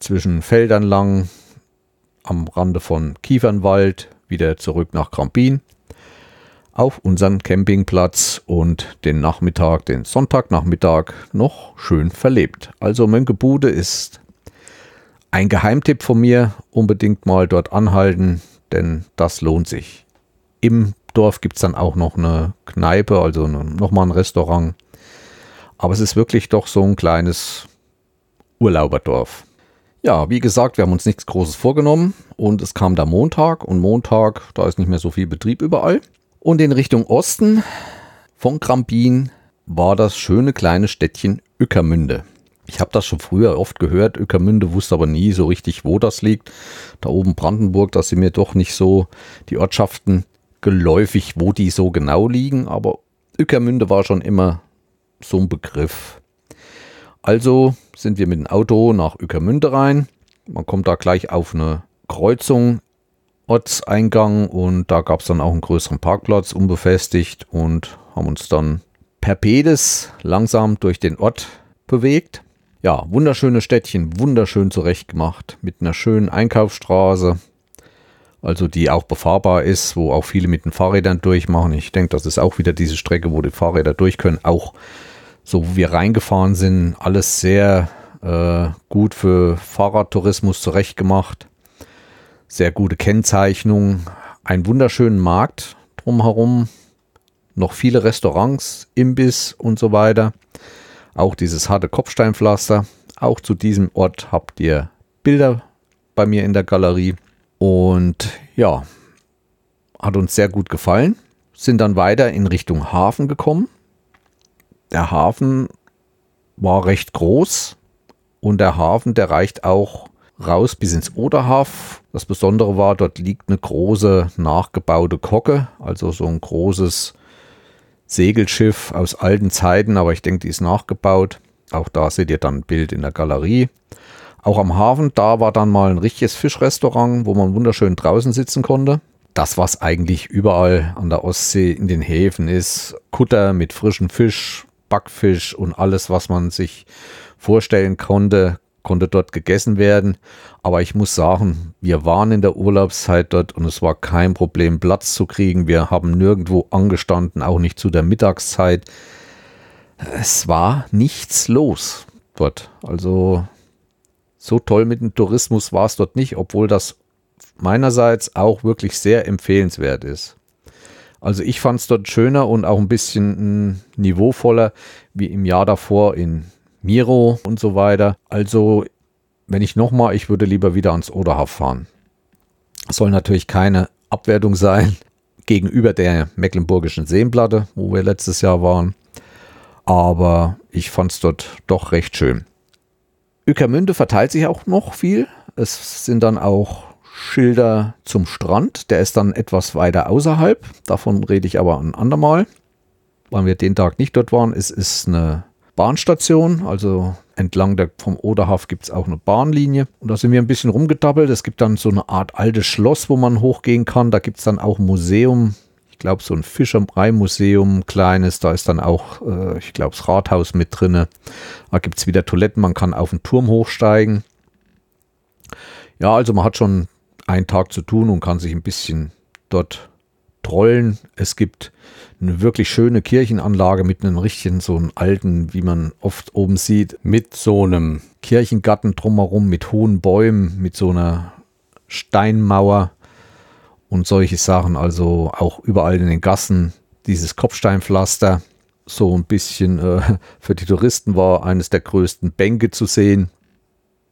zwischen Feldern lang, am Rande von Kiefernwald, wieder zurück nach Krampin auf unseren Campingplatz und den Nachmittag, den Sonntagnachmittag noch schön verlebt. Also Mönkebude ist ein Geheimtipp von mir. Unbedingt mal dort anhalten, denn das lohnt sich. Im Dorf gibt es dann auch noch eine Kneipe, also nochmal ein Restaurant. Aber es ist wirklich doch so ein kleines Urlauberdorf. Ja, wie gesagt, wir haben uns nichts Großes vorgenommen und es kam der Montag und Montag, da ist nicht mehr so viel Betrieb überall. Und in Richtung Osten von Krampin war das schöne kleine Städtchen Ückermünde. Ich habe das schon früher oft gehört, Ückermünde, wusste aber nie so richtig, wo das liegt. Da oben Brandenburg, da sind mir doch nicht so die Ortschaften geläufig, wo die so genau liegen, aber Ückermünde war schon immer so ein Begriff. Also sind wir mit dem Auto nach Ückermünde rein. Man kommt da gleich auf eine Kreuzung, Ortseingang und da gab es dann auch einen größeren Parkplatz, unbefestigt und haben uns dann per Pedes langsam durch den Ort bewegt. Ja, wunderschönes Städtchen, wunderschön zurechtgemacht, mit einer schönen Einkaufsstraße, also die auch befahrbar ist, wo auch viele mit den Fahrrädern durchmachen. Ich denke, das ist auch wieder diese Strecke, wo die Fahrräder durch können, auch so wo wir reingefahren sind, alles sehr äh, gut für Fahrradtourismus zurechtgemacht. Sehr gute Kennzeichnung, einen wunderschönen Markt drumherum, noch viele Restaurants, Imbiss und so weiter. Auch dieses harte Kopfsteinpflaster. Auch zu diesem Ort habt ihr Bilder bei mir in der Galerie. Und ja, hat uns sehr gut gefallen. Sind dann weiter in Richtung Hafen gekommen der Hafen war recht groß und der Hafen, der reicht auch raus bis ins Oderhaf. Das Besondere war, dort liegt eine große nachgebaute Kocke, also so ein großes Segelschiff aus alten Zeiten, aber ich denke, die ist nachgebaut. Auch da seht ihr dann ein Bild in der Galerie. Auch am Hafen, da war dann mal ein richtiges Fischrestaurant, wo man wunderschön draußen sitzen konnte. Das, was eigentlich überall an der Ostsee in den Häfen ist, Kutter mit frischem Fisch, Backfisch und alles, was man sich vorstellen konnte, konnte dort gegessen werden. Aber ich muss sagen, wir waren in der Urlaubszeit dort und es war kein Problem, Platz zu kriegen. Wir haben nirgendwo angestanden, auch nicht zu der Mittagszeit. Es war nichts los. dort. Also so toll mit dem Tourismus war es dort nicht, obwohl das meinerseits auch wirklich sehr empfehlenswert ist. Also ich fand es dort schöner und auch ein bisschen mm, niveauvoller wie im Jahr davor in Miro und so weiter. Also wenn ich nochmal, ich würde lieber wieder ans Oderhaf fahren. soll natürlich keine Abwertung sein gegenüber der Mecklenburgischen Seenplatte, wo wir letztes Jahr waren. Aber ich fand es dort doch recht schön. Ückermünde verteilt sich auch noch viel. Es sind dann auch Schilder zum Strand. Der ist dann etwas weiter außerhalb. Davon rede ich aber ein andermal. Weil wir den Tag nicht dort waren. Es ist eine Bahnstation, also entlang der, vom Oderhaf gibt es auch eine Bahnlinie. Und da sind wir ein bisschen rumgedabbelt. Es gibt dann so eine Art altes Schloss, wo man hochgehen kann. Da gibt es dann auch ein Museum. Ich glaube, so ein Fischerei-Museum, kleines. Da ist dann auch, äh, ich glaube, das Rathaus mit drin. Da gibt es wieder Toiletten. Man kann auf den Turm hochsteigen. Ja, also man hat schon einen Tag zu tun und kann sich ein bisschen dort trollen. Es gibt eine wirklich schöne Kirchenanlage mit einem richtigen, so einem alten, wie man oft oben sieht, mit so einem Kirchengarten drumherum, mit hohen Bäumen, mit so einer Steinmauer und solche Sachen. Also auch überall in den Gassen dieses Kopfsteinpflaster. So ein bisschen äh, für die Touristen war eines der größten Bänke zu sehen.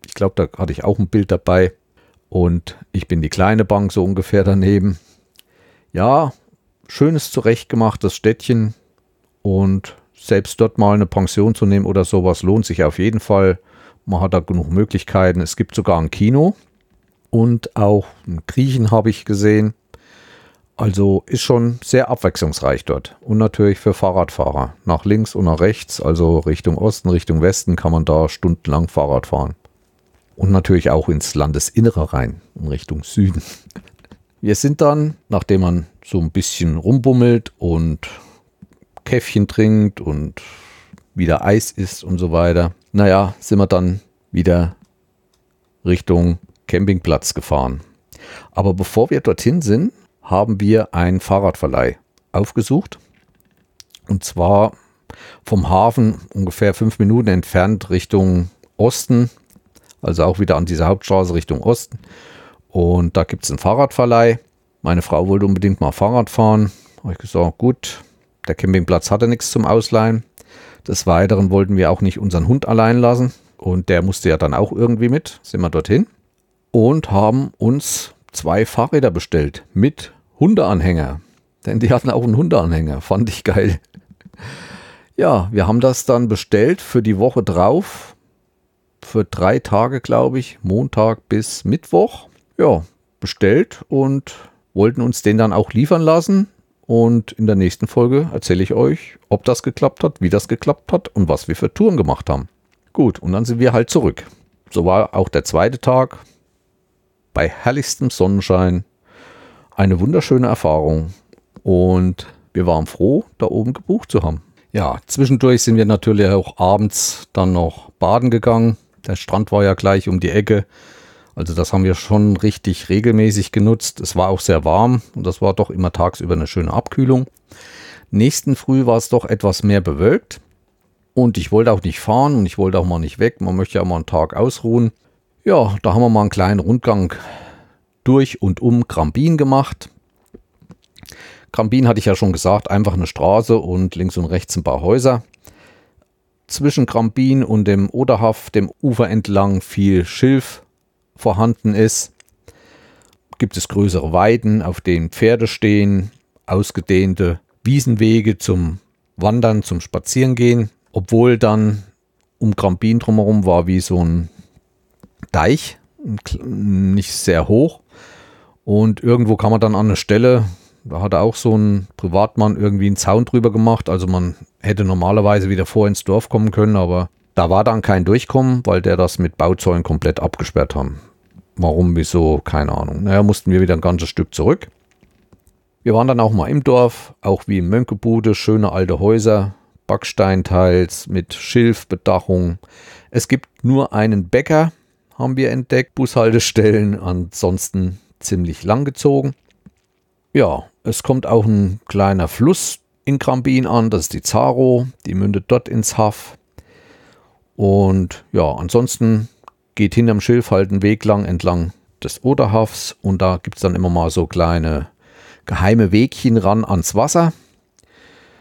Ich glaube, da hatte ich auch ein Bild dabei. Und ich bin die kleine Bank so ungefähr daneben. Ja, schönes zurechtgemachtes Städtchen und selbst dort mal eine Pension zu nehmen oder sowas lohnt sich auf jeden Fall. Man hat da genug Möglichkeiten. Es gibt sogar ein Kino und auch ein Griechen habe ich gesehen. Also ist schon sehr abwechslungsreich dort. Und natürlich für Fahrradfahrer. Nach links und nach rechts, also Richtung Osten, Richtung Westen, kann man da stundenlang Fahrrad fahren. Und natürlich auch ins Landesinnere rein, in Richtung Süden. Wir sind dann, nachdem man so ein bisschen rumbummelt und Käffchen trinkt und wieder Eis isst und so weiter, naja, sind wir dann wieder Richtung Campingplatz gefahren. Aber bevor wir dorthin sind, haben wir einen Fahrradverleih aufgesucht. Und zwar vom Hafen ungefähr fünf Minuten entfernt Richtung Osten, also auch wieder an dieser Hauptstraße Richtung Osten. Und da gibt es einen Fahrradverleih. Meine Frau wollte unbedingt mal Fahrrad fahren. Habe ich gesagt, gut, der Campingplatz hatte nichts zum Ausleihen. Des Weiteren wollten wir auch nicht unseren Hund allein lassen. Und der musste ja dann auch irgendwie mit. Sind wir dorthin. Und haben uns zwei Fahrräder bestellt mit Hundeanhänger. Denn die hatten auch einen Hundeanhänger. Fand ich geil. Ja, wir haben das dann bestellt für die Woche drauf. Für drei Tage, glaube ich. Montag bis Mittwoch ja, bestellt und wollten uns den dann auch liefern lassen. Und in der nächsten Folge erzähle ich euch, ob das geklappt hat, wie das geklappt hat und was wir für Touren gemacht haben. Gut, und dann sind wir halt zurück. So war auch der zweite Tag bei herrlichstem Sonnenschein. Eine wunderschöne Erfahrung. Und wir waren froh, da oben gebucht zu haben. Ja, zwischendurch sind wir natürlich auch abends dann noch baden gegangen. Der Strand war ja gleich um die Ecke. Also das haben wir schon richtig regelmäßig genutzt. Es war auch sehr warm und das war doch immer tagsüber eine schöne Abkühlung. Nächsten Früh war es doch etwas mehr bewölkt und ich wollte auch nicht fahren und ich wollte auch mal nicht weg. Man möchte ja mal einen Tag ausruhen. Ja, da haben wir mal einen kleinen Rundgang durch und um Grambin gemacht. Grambin hatte ich ja schon gesagt, einfach eine Straße und links und rechts ein paar Häuser. Zwischen Grambin und dem Oderhaf, dem Ufer entlang, viel Schilf, vorhanden ist. Gibt es größere Weiden, auf denen Pferde stehen, ausgedehnte Wiesenwege zum Wandern, zum Spazierengehen, obwohl dann um Grambin drumherum war wie so ein Deich, nicht sehr hoch. Und irgendwo kam man dann an eine Stelle, da hat auch so ein Privatmann irgendwie einen Zaun drüber gemacht. Also man hätte normalerweise wieder vor ins Dorf kommen können, aber da war dann kein Durchkommen, weil der das mit Bauzäunen komplett abgesperrt haben. Warum, wieso, keine Ahnung. Naja, mussten wir wieder ein ganzes Stück zurück. Wir waren dann auch mal im Dorf, auch wie im Mönkebude, schöne alte Häuser, Backsteinteils mit Schilfbedachung. Es gibt nur einen Bäcker, haben wir entdeckt, Bushaltestellen, ansonsten ziemlich lang gezogen. Ja, es kommt auch ein kleiner Fluss in Krambin an, das ist die Zaro, die mündet dort ins Haff. Und ja, ansonsten geht hinterm Schilf halt ein Weg lang entlang des Oderhafs und da gibt es dann immer mal so kleine geheime Wegchen ran ans Wasser.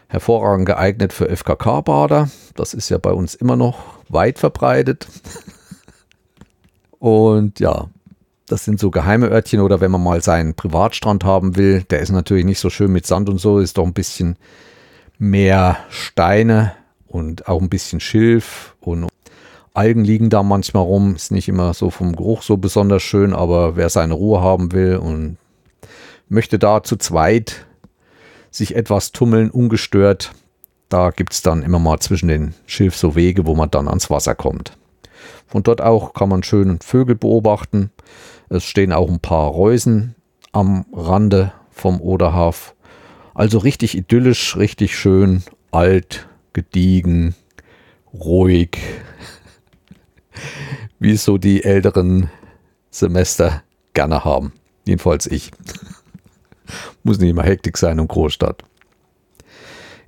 Hervorragend geeignet für FKK-Bader. Das ist ja bei uns immer noch weit verbreitet. Und ja, das sind so geheime Örtchen oder wenn man mal seinen Privatstrand haben will, der ist natürlich nicht so schön mit Sand und so, ist doch ein bisschen mehr Steine und auch ein bisschen Schilf und Algen liegen da manchmal rum. Ist nicht immer so vom Geruch so besonders schön, aber wer seine Ruhe haben will und möchte da zu zweit sich etwas tummeln, ungestört, da gibt es dann immer mal zwischen den Schilf so Wege, wo man dann ans Wasser kommt. Von dort auch kann man schön Vögel beobachten. Es stehen auch ein paar Reusen am Rande vom Oderhaf. Also richtig idyllisch, richtig schön, alt, gediegen, ruhig, wie es so die älteren Semester gerne haben. Jedenfalls ich. Muss nicht immer Hektik sein und Großstadt.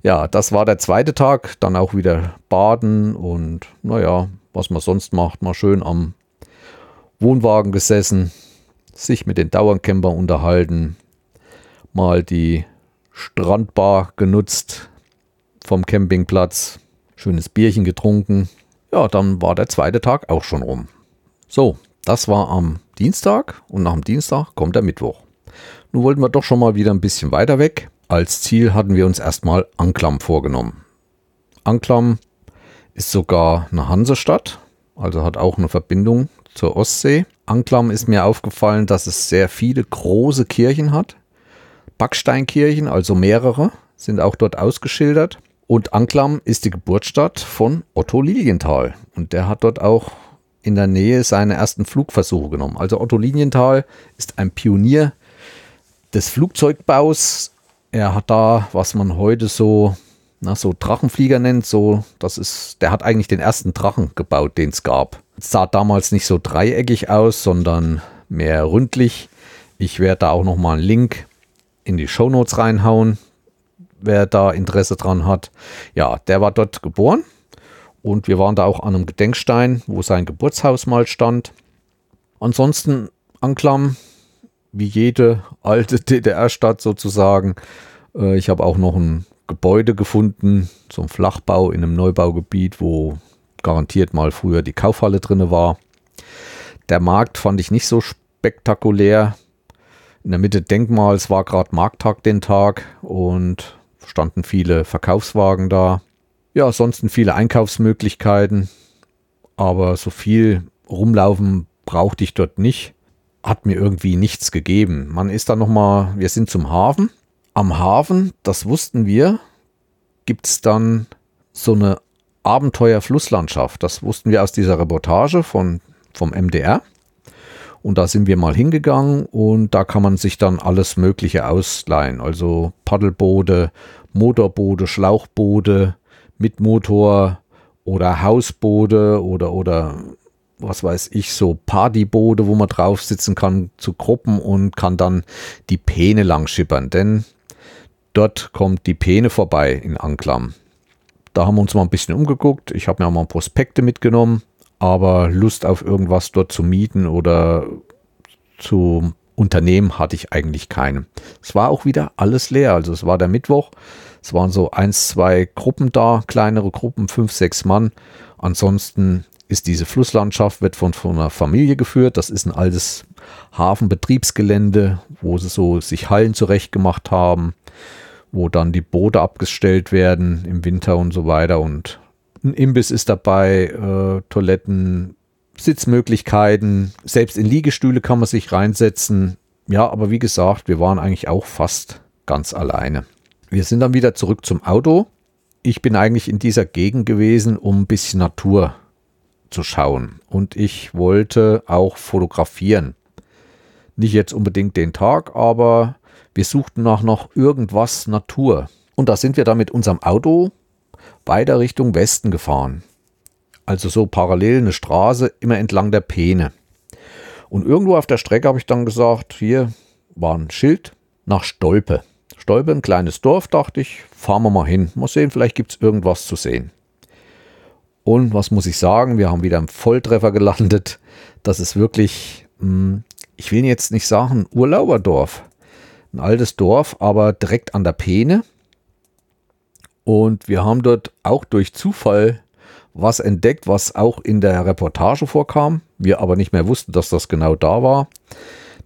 Ja, das war der zweite Tag. Dann auch wieder baden und naja, was man sonst macht. Mal schön am Wohnwagen gesessen, sich mit den Dauercampern unterhalten, mal die Strandbar genutzt vom Campingplatz, schönes Bierchen getrunken. Ja, dann war der zweite Tag auch schon rum. So, das war am Dienstag und nach dem Dienstag kommt der Mittwoch. Nun wollten wir doch schon mal wieder ein bisschen weiter weg. Als Ziel hatten wir uns erstmal Anklam vorgenommen. Anklam ist sogar eine Hansestadt, also hat auch eine Verbindung zur Ostsee. Anklam ist mir aufgefallen, dass es sehr viele große Kirchen hat. Backsteinkirchen, also mehrere, sind auch dort ausgeschildert. Und Anklam ist die Geburtsstadt von Otto Lilienthal. Und der hat dort auch in der Nähe seine ersten Flugversuche genommen. Also Otto Lilienthal ist ein Pionier des Flugzeugbaus. Er hat da, was man heute so, na, so Drachenflieger nennt, so, das ist, der hat eigentlich den ersten Drachen gebaut, den es gab. Es sah damals nicht so dreieckig aus, sondern mehr ründlich. Ich werde da auch nochmal einen Link in die Show Notes reinhauen, wer da Interesse dran hat. Ja, der war dort geboren und wir waren da auch an einem Gedenkstein, wo sein Geburtshaus mal stand. Ansonsten Anklam, wie jede alte DDR-Stadt sozusagen. Äh, ich habe auch noch ein Gebäude gefunden, so ein Flachbau in einem Neubaugebiet, wo garantiert mal früher die Kaufhalle drin war. Der Markt fand ich nicht so spektakulär. In der Mitte Denkmals war gerade Markttag den Tag und standen viele Verkaufswagen da. Ja, ansonsten viele Einkaufsmöglichkeiten, aber so viel rumlaufen brauchte ich dort nicht. Hat mir irgendwie nichts gegeben. Man ist dann nochmal, wir sind zum Hafen. Am Hafen, das wussten wir, gibt es dann so eine Abenteuer-Flusslandschaft. Das wussten wir aus dieser Reportage von, vom MDR. Und da sind wir mal hingegangen und da kann man sich dann alles Mögliche ausleihen. Also Paddelboote, Motorboote, Schlauchboote mit Motor oder Hausboote oder, oder was weiß ich, so Partyboote, wo man drauf sitzen kann zu Gruppen und kann dann die Peene lang schippern. Denn dort kommt die Peene vorbei in Anklam. Da haben wir uns mal ein bisschen umgeguckt. Ich habe mir auch mal Prospekte mitgenommen aber Lust auf irgendwas dort zu mieten oder zu unternehmen hatte ich eigentlich keine. Es war auch wieder alles leer. Also es war der Mittwoch. Es waren so eins, zwei Gruppen da, kleinere Gruppen, fünf, sechs Mann. Ansonsten ist diese Flusslandschaft, wird von, von einer Familie geführt. Das ist ein altes Hafenbetriebsgelände, wo sie so sich Hallen zurechtgemacht haben, wo dann die Boote abgestellt werden im Winter und so weiter. Und ein Imbiss ist dabei, äh, Toiletten, Sitzmöglichkeiten, selbst in Liegestühle kann man sich reinsetzen. Ja, aber wie gesagt, wir waren eigentlich auch fast ganz alleine. Wir sind dann wieder zurück zum Auto. Ich bin eigentlich in dieser Gegend gewesen, um ein bisschen Natur zu schauen. Und ich wollte auch fotografieren. Nicht jetzt unbedingt den Tag, aber wir suchten nach noch irgendwas Natur. Und da sind wir dann mit unserem Auto weiter Richtung Westen gefahren. Also so parallel eine Straße immer entlang der Peene. Und irgendwo auf der Strecke habe ich dann gesagt, hier war ein Schild nach Stolpe. Stolpe, ein kleines Dorf, dachte ich, fahren wir mal hin. Mal sehen, vielleicht gibt es irgendwas zu sehen. Und was muss ich sagen? Wir haben wieder im Volltreffer gelandet. Das ist wirklich, hm, ich will jetzt nicht sagen Urlauberdorf. Ein altes Dorf, aber direkt an der Peene. Und wir haben dort auch durch Zufall was entdeckt, was auch in der Reportage vorkam. Wir aber nicht mehr wussten, dass das genau da war.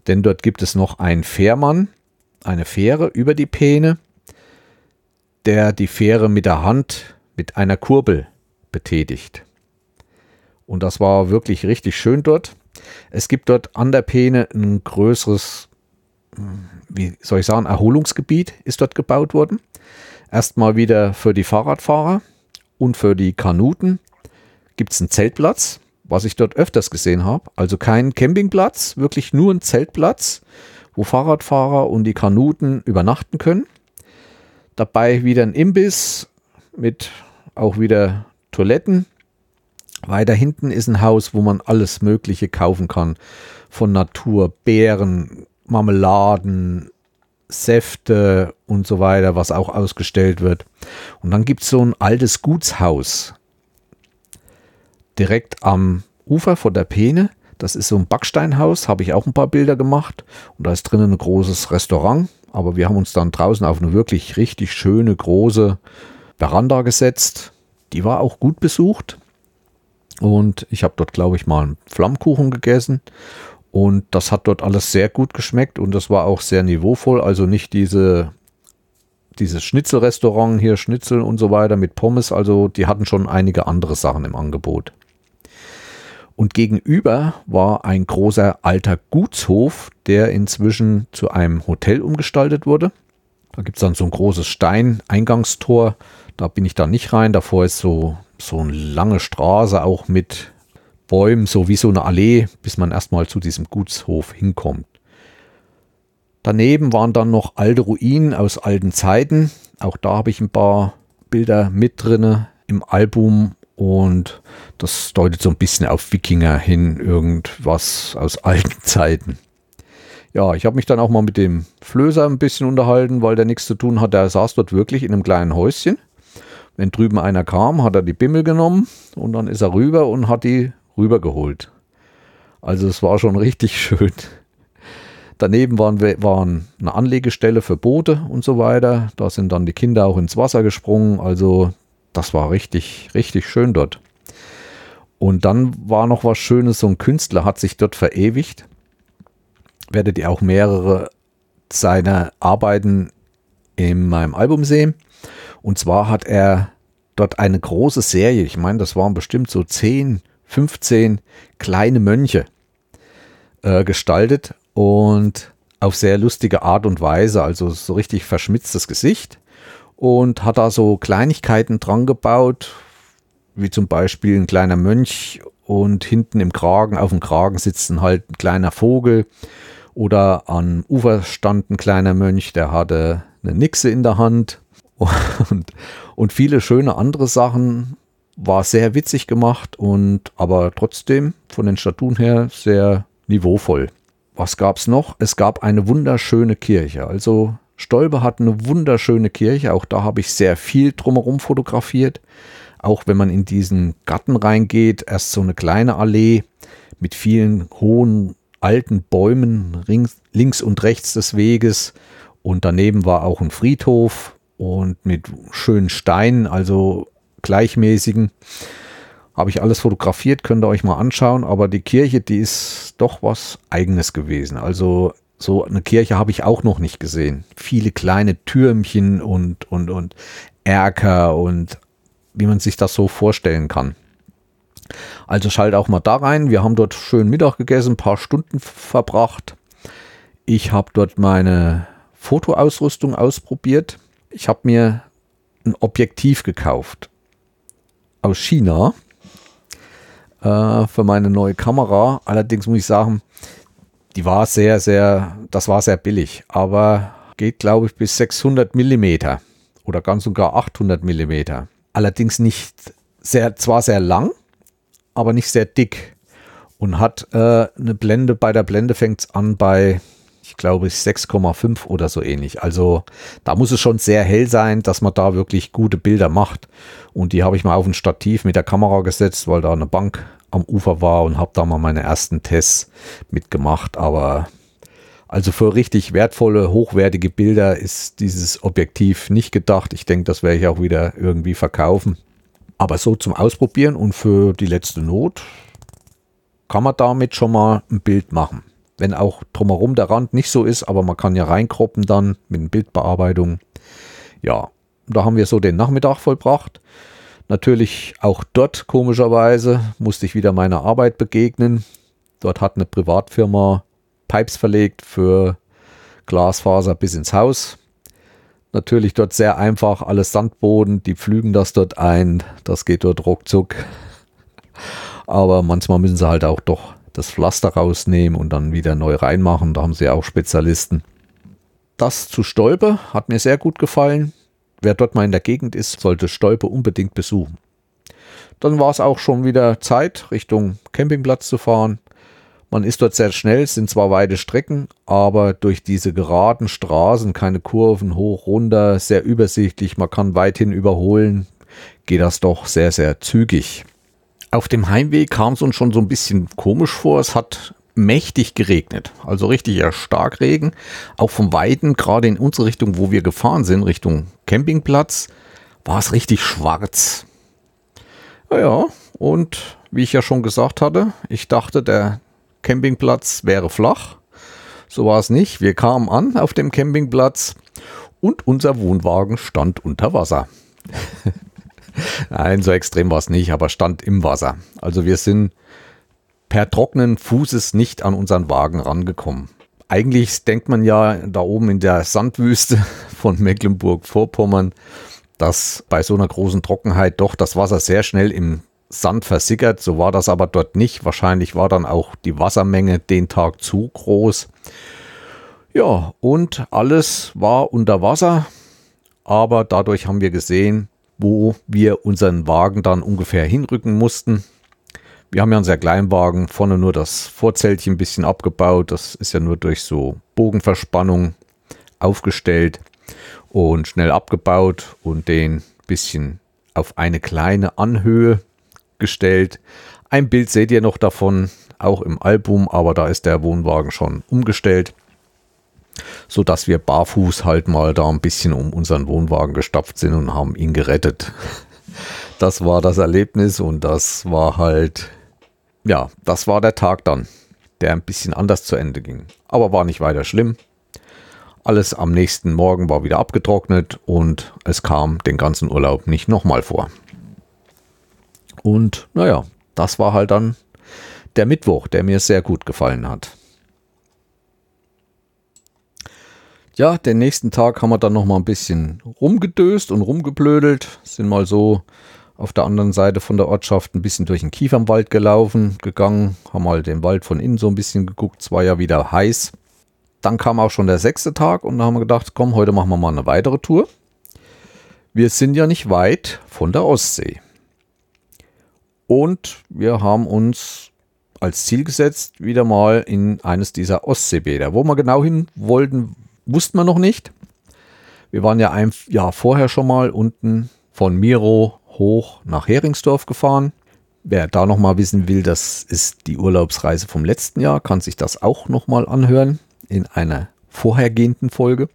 Denn dort gibt es noch einen Fährmann, eine Fähre über die Peene, der die Fähre mit der Hand mit einer Kurbel betätigt. Und das war wirklich richtig schön dort. Es gibt dort an der Peene ein größeres, wie soll ich sagen, Erholungsgebiet ist dort gebaut worden. Erstmal wieder für die Fahrradfahrer und für die Kanuten gibt es einen Zeltplatz, was ich dort öfters gesehen habe. Also kein Campingplatz, wirklich nur ein Zeltplatz, wo Fahrradfahrer und die Kanuten übernachten können. Dabei wieder ein Imbiss mit auch wieder Toiletten. Weiter hinten ist ein Haus, wo man alles Mögliche kaufen kann. Von Natur, Beeren, Marmeladen, Säfte und so weiter, was auch ausgestellt wird. Und dann gibt es so ein altes Gutshaus direkt am Ufer von der Peene. Das ist so ein Backsteinhaus, habe ich auch ein paar Bilder gemacht. Und da ist drinnen ein großes Restaurant. Aber wir haben uns dann draußen auf eine wirklich richtig schöne, große Veranda gesetzt die war auch gut besucht. Und ich habe dort, glaube ich, mal einen Flammkuchen gegessen. Und das hat dort alles sehr gut geschmeckt und das war auch sehr niveauvoll. Also nicht diese, dieses Schnitzelrestaurant hier, Schnitzel und so weiter mit Pommes. Also die hatten schon einige andere Sachen im Angebot. Und gegenüber war ein großer alter Gutshof, der inzwischen zu einem Hotel umgestaltet wurde. Da gibt es dann so ein großes Stein-Eingangstor da bin ich da nicht rein. Davor ist so, so eine lange Straße, auch mit Bäumen, so wie so eine Allee, bis man erstmal zu diesem Gutshof hinkommt. Daneben waren dann noch alte Ruinen aus alten Zeiten. Auch da habe ich ein paar Bilder mit drinne im Album und das deutet so ein bisschen auf Wikinger hin, irgendwas aus alten Zeiten. Ja, ich habe mich dann auch mal mit dem Flößer ein bisschen unterhalten, weil der nichts zu tun hat. Der saß dort wirklich in einem kleinen Häuschen wenn drüben einer kam, hat er die Bimmel genommen und dann ist er rüber und hat die rübergeholt. Also es war schon richtig schön. Daneben waren, waren eine Anlegestelle für Boote und so weiter. Da sind dann die Kinder auch ins Wasser gesprungen. Also das war richtig, richtig schön dort. Und dann war noch was Schönes, so ein Künstler hat sich dort verewigt. Werdet ihr auch mehrere seiner Arbeiten in meinem Album sehen. Und zwar hat er dort eine große Serie, ich meine, das waren bestimmt so 10, 15 kleine Mönche äh, gestaltet und auf sehr lustige Art und Weise, also so richtig verschmitztes Gesicht und hat da so Kleinigkeiten dran gebaut, wie zum Beispiel ein kleiner Mönch und hinten im Kragen, auf dem Kragen sitzt halt ein kleiner Vogel oder am Ufer stand ein kleiner Mönch, der hatte eine Nixe in der Hand und, und viele schöne andere Sachen. War sehr witzig gemacht und aber trotzdem von den Statuen her sehr niveauvoll. Was gab es noch? Es gab eine wunderschöne Kirche. Also Stolbe hat eine wunderschöne Kirche. Auch da habe ich sehr viel drumherum fotografiert. Auch wenn man in diesen Garten reingeht, erst so eine kleine Allee mit vielen hohen alten Bäumen rings, links und rechts des Weges. Und daneben war auch ein Friedhof und mit schönen Steinen, also gleichmäßigen. Habe ich alles fotografiert, könnt ihr euch mal anschauen. Aber die Kirche, die ist doch was Eigenes gewesen. Also so eine Kirche habe ich auch noch nicht gesehen. Viele kleine Türmchen und, und, und Erker und wie man sich das so vorstellen kann. Also schalt auch mal da rein. Wir haben dort schön Mittag gegessen, ein paar Stunden verbracht. Ich habe dort meine Fotoausrüstung ausprobiert ich habe mir ein Objektiv gekauft aus China äh, für meine neue Kamera. Allerdings muss ich sagen, die war sehr, sehr, das war sehr billig, aber geht glaube ich bis 600 Millimeter oder ganz und gar 800 Millimeter. Allerdings nicht sehr, zwar sehr lang, aber nicht sehr dick und hat äh, eine Blende. Bei der Blende fängt es an bei, ich glaube 6,5 oder so ähnlich. Also da muss es schon sehr hell sein, dass man da wirklich gute Bilder macht. Und die habe ich mal auf ein Stativ mit der Kamera gesetzt, weil da eine Bank am Ufer war und habe da mal meine ersten Tests mitgemacht. Aber also für richtig wertvolle, hochwertige Bilder ist dieses Objektiv nicht gedacht. Ich denke, das werde ich auch wieder irgendwie verkaufen. Aber so zum Ausprobieren und für die letzte Not kann man damit schon mal ein Bild machen. Wenn auch drumherum der Rand nicht so ist, aber man kann ja reinkroppen dann mit Bildbearbeitung. Ja, da haben wir so den Nachmittag vollbracht. Natürlich auch dort komischerweise musste ich wieder meiner Arbeit begegnen. Dort hat eine Privatfirma Pipes verlegt für Glasfaser bis ins Haus. Natürlich dort sehr einfach, alles Sandboden, die pflügen das dort ein, das geht dort ruckzuck. Aber manchmal müssen sie halt auch doch das Pflaster rausnehmen und dann wieder neu reinmachen, da haben sie auch Spezialisten. Das zu Stolpe hat mir sehr gut gefallen. Wer dort mal in der Gegend ist, sollte Stolpe unbedingt besuchen. Dann war es auch schon wieder Zeit, Richtung Campingplatz zu fahren. Man ist dort sehr schnell, es sind zwar weite Strecken, aber durch diese geraden Straßen, keine Kurven, hoch, runter, sehr übersichtlich, man kann weithin überholen, geht das doch sehr, sehr zügig. Auf dem Heimweg kam es uns schon so ein bisschen komisch vor. Es hat mächtig geregnet, also richtig stark Regen. Auch vom Weiten, gerade in unsere Richtung, wo wir gefahren sind, Richtung Campingplatz, war es richtig schwarz. Naja, und wie ich ja schon gesagt hatte, ich dachte, der Campingplatz wäre flach. So war es nicht. Wir kamen an auf dem Campingplatz und unser Wohnwagen stand unter Wasser. Nein, so extrem war es nicht, aber stand im Wasser. Also wir sind per trockenen Fußes nicht an unseren Wagen rangekommen. Eigentlich denkt man ja da oben in der Sandwüste von Mecklenburg-Vorpommern, dass bei so einer großen Trockenheit doch das Wasser sehr schnell im Sand versickert. So war das aber dort nicht. Wahrscheinlich war dann auch die Wassermenge den Tag zu groß. Ja, und alles war unter Wasser. Aber dadurch haben wir gesehen, wo wir unseren Wagen dann ungefähr hinrücken mussten. Wir haben ja einen sehr kleinen Wagen, vorne nur das Vorzeltchen ein bisschen abgebaut. Das ist ja nur durch so Bogenverspannung aufgestellt und schnell abgebaut und den bisschen auf eine kleine Anhöhe gestellt. Ein Bild seht ihr noch davon, auch im Album, aber da ist der Wohnwagen schon umgestellt, so dass wir barfuß halt mal da ein bisschen um unseren Wohnwagen gestapft sind und haben ihn gerettet. Das war das Erlebnis und das war halt, ja, das war der Tag dann, der ein bisschen anders zu Ende ging. Aber war nicht weiter schlimm. Alles am nächsten Morgen war wieder abgetrocknet und es kam den ganzen Urlaub nicht nochmal vor. Und naja, das war halt dann der Mittwoch, der mir sehr gut gefallen hat. Ja, den nächsten Tag haben wir dann noch mal ein bisschen rumgedöst und rumgeblödelt, sind mal so auf der anderen Seite von der Ortschaft ein bisschen durch den Kiefernwald gelaufen, gegangen, haben mal den Wald von innen so ein bisschen geguckt, es war ja wieder heiß. Dann kam auch schon der sechste Tag und da haben wir gedacht, komm, heute machen wir mal eine weitere Tour. Wir sind ja nicht weit von der Ostsee. Und wir haben uns als Ziel gesetzt, wieder mal in eines dieser Ostseebäder. Wo wir genau hin wollten, wussten wir noch nicht. Wir waren ja ein Jahr vorher schon mal unten von Miro hoch nach Heringsdorf gefahren. Wer da noch mal wissen will, das ist die Urlaubsreise vom letzten Jahr, kann sich das auch noch mal anhören in einer vorhergehenden Folge.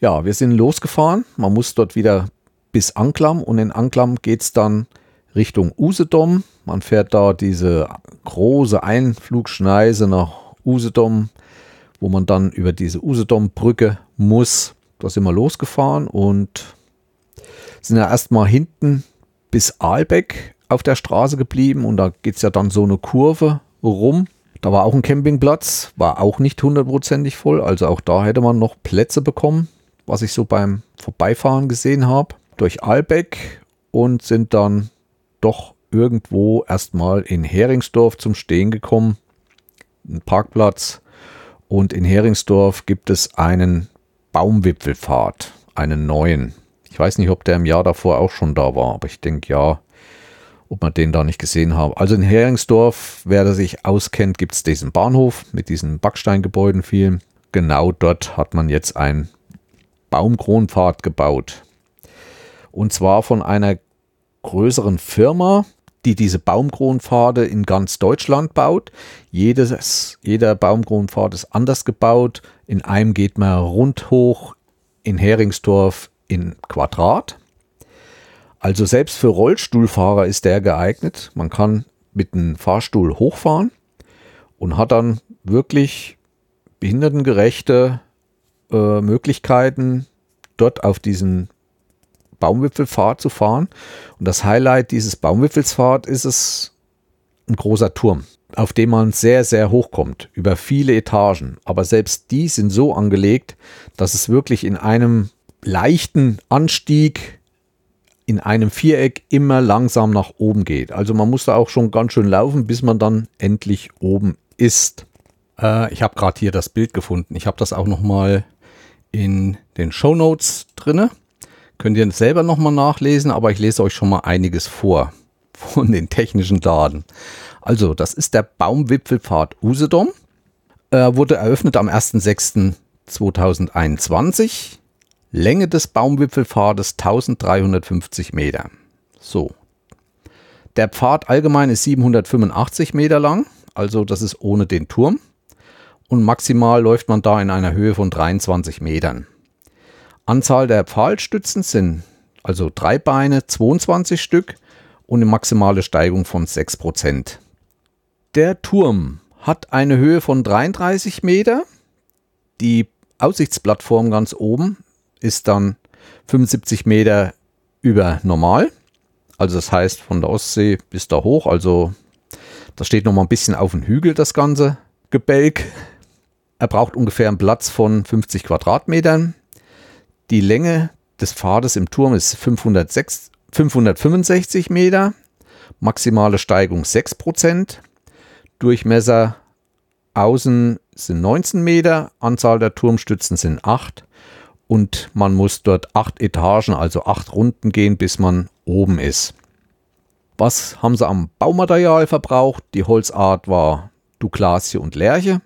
Ja, wir sind losgefahren. Man muss dort wieder bis Anklam und in Anklam geht es dann Richtung Usedom. Man fährt da diese große Einflugschneise nach Usedom, wo man dann über diese Usedom-Brücke muss. Da sind wir losgefahren und sind ja erstmal hinten bis Aalbeck auf der Straße geblieben und da geht es ja dann so eine Kurve rum. Da war auch ein Campingplatz, war auch nicht hundertprozentig voll, also auch da hätte man noch Plätze bekommen, was ich so beim Vorbeifahren gesehen habe, durch Aalbeck und sind dann doch irgendwo erstmal in Heringsdorf zum Stehen gekommen. Ein Parkplatz. Und in Heringsdorf gibt es einen Baumwipfelpfad, einen neuen. Ich weiß nicht, ob der im Jahr davor auch schon da war, aber ich denke ja, ob man den da nicht gesehen haben. Also in Heringsdorf, wer da sich auskennt, gibt es diesen Bahnhof mit diesen Backsteingebäuden viel. genau dort hat man jetzt einen Baumkronpfad gebaut. Und zwar von einer größeren Firma, die diese Baumkronpfade in ganz Deutschland baut. Jedes, jeder Baumkronpfad ist anders gebaut. In einem geht man rund hoch, in Heringsdorf in Quadrat. Also selbst für Rollstuhlfahrer ist der geeignet. Man kann mit einem Fahrstuhl hochfahren und hat dann wirklich behindertengerechte äh, Möglichkeiten, dort auf diesen Baumwipfelfahrt zu fahren. Und das Highlight dieses Baumwipfelsfahrt ist es ein großer Turm, auf dem man sehr, sehr hoch kommt, über viele Etagen. Aber selbst die sind so angelegt, dass es wirklich in einem leichten Anstieg in einem Viereck immer langsam nach oben geht. Also man muss da auch schon ganz schön laufen, bis man dann endlich oben ist. Äh, ich habe gerade hier das Bild gefunden. Ich habe das auch noch mal in den Show Notes drinne. Könnt ihr selber nochmal nachlesen, aber ich lese euch schon mal einiges vor von den technischen Daten. Also, das ist der Baumwipfelpfad Usedom. Er wurde eröffnet am 1.6.2021. Länge des Baumwipfelpfades 1350 Meter. So. Der Pfad allgemein ist 785 Meter lang, also das ist ohne den Turm. Und maximal läuft man da in einer Höhe von 23 Metern. Anzahl der Pfahlstützen sind also drei Beine 22 Stück und eine maximale Steigung von 6%. Der Turm hat eine Höhe von 33 Meter. Die Aussichtsplattform ganz oben ist dann 75 Meter über normal. Also das heißt von der Ostsee bis da hoch. Also da steht noch mal ein bisschen auf dem Hügel das ganze Gebälk. Er braucht ungefähr einen Platz von 50 Quadratmetern. Die Länge des Pfades im Turm ist 506, 565 Meter, maximale Steigung 6%, Durchmesser außen sind 19 Meter, Anzahl der Turmstützen sind 8 und man muss dort 8 Etagen, also 8 Runden gehen, bis man oben ist. Was haben sie am Baumaterial verbraucht? Die Holzart war Douglasie und Lärche,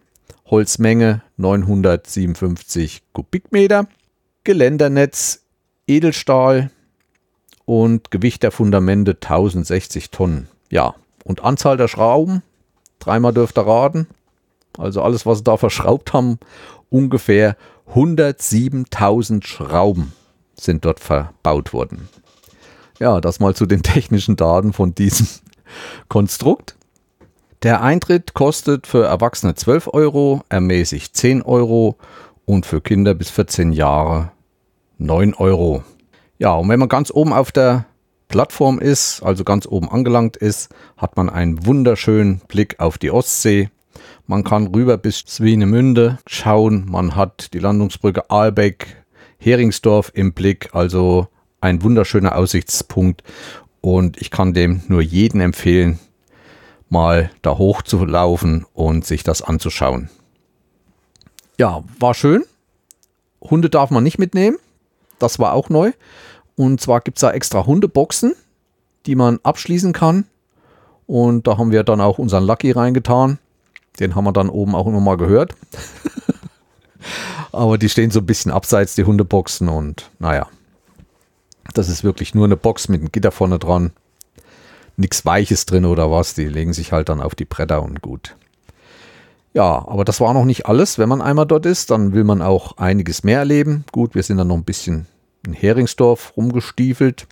Holzmenge 957 Kubikmeter. Geländernetz, Edelstahl und Gewicht der Fundamente 1060 Tonnen. Ja, und Anzahl der Schrauben, dreimal dürft ihr raten. Also alles, was sie da verschraubt haben, ungefähr 107.000 Schrauben sind dort verbaut worden. Ja, das mal zu den technischen Daten von diesem Konstrukt. Der Eintritt kostet für Erwachsene 12 Euro, ermäßigt 10 Euro und für Kinder bis 14 Jahre 9 Euro. Ja, und wenn man ganz oben auf der Plattform ist, also ganz oben angelangt ist, hat man einen wunderschönen Blick auf die Ostsee. Man kann rüber bis Swinemünde schauen. Man hat die Landungsbrücke Aalbeck, Heringsdorf im Blick. Also ein wunderschöner Aussichtspunkt. Und ich kann dem nur jeden empfehlen, mal da hoch zu laufen und sich das anzuschauen. Ja, war schön. Hunde darf man nicht mitnehmen. Das war auch neu. Und zwar gibt es da extra Hundeboxen, die man abschließen kann. Und da haben wir dann auch unseren Lucky reingetan. Den haben wir dann oben auch immer mal gehört. Aber die stehen so ein bisschen abseits, die Hundeboxen. Und naja, das ist wirklich nur eine Box mit einem Gitter vorne dran. Nichts Weiches drin oder was. Die legen sich halt dann auf die Bretter und gut. Ja, aber das war noch nicht alles. Wenn man einmal dort ist, dann will man auch einiges mehr erleben. Gut, wir sind dann noch ein bisschen in Heringsdorf rumgestiefelt,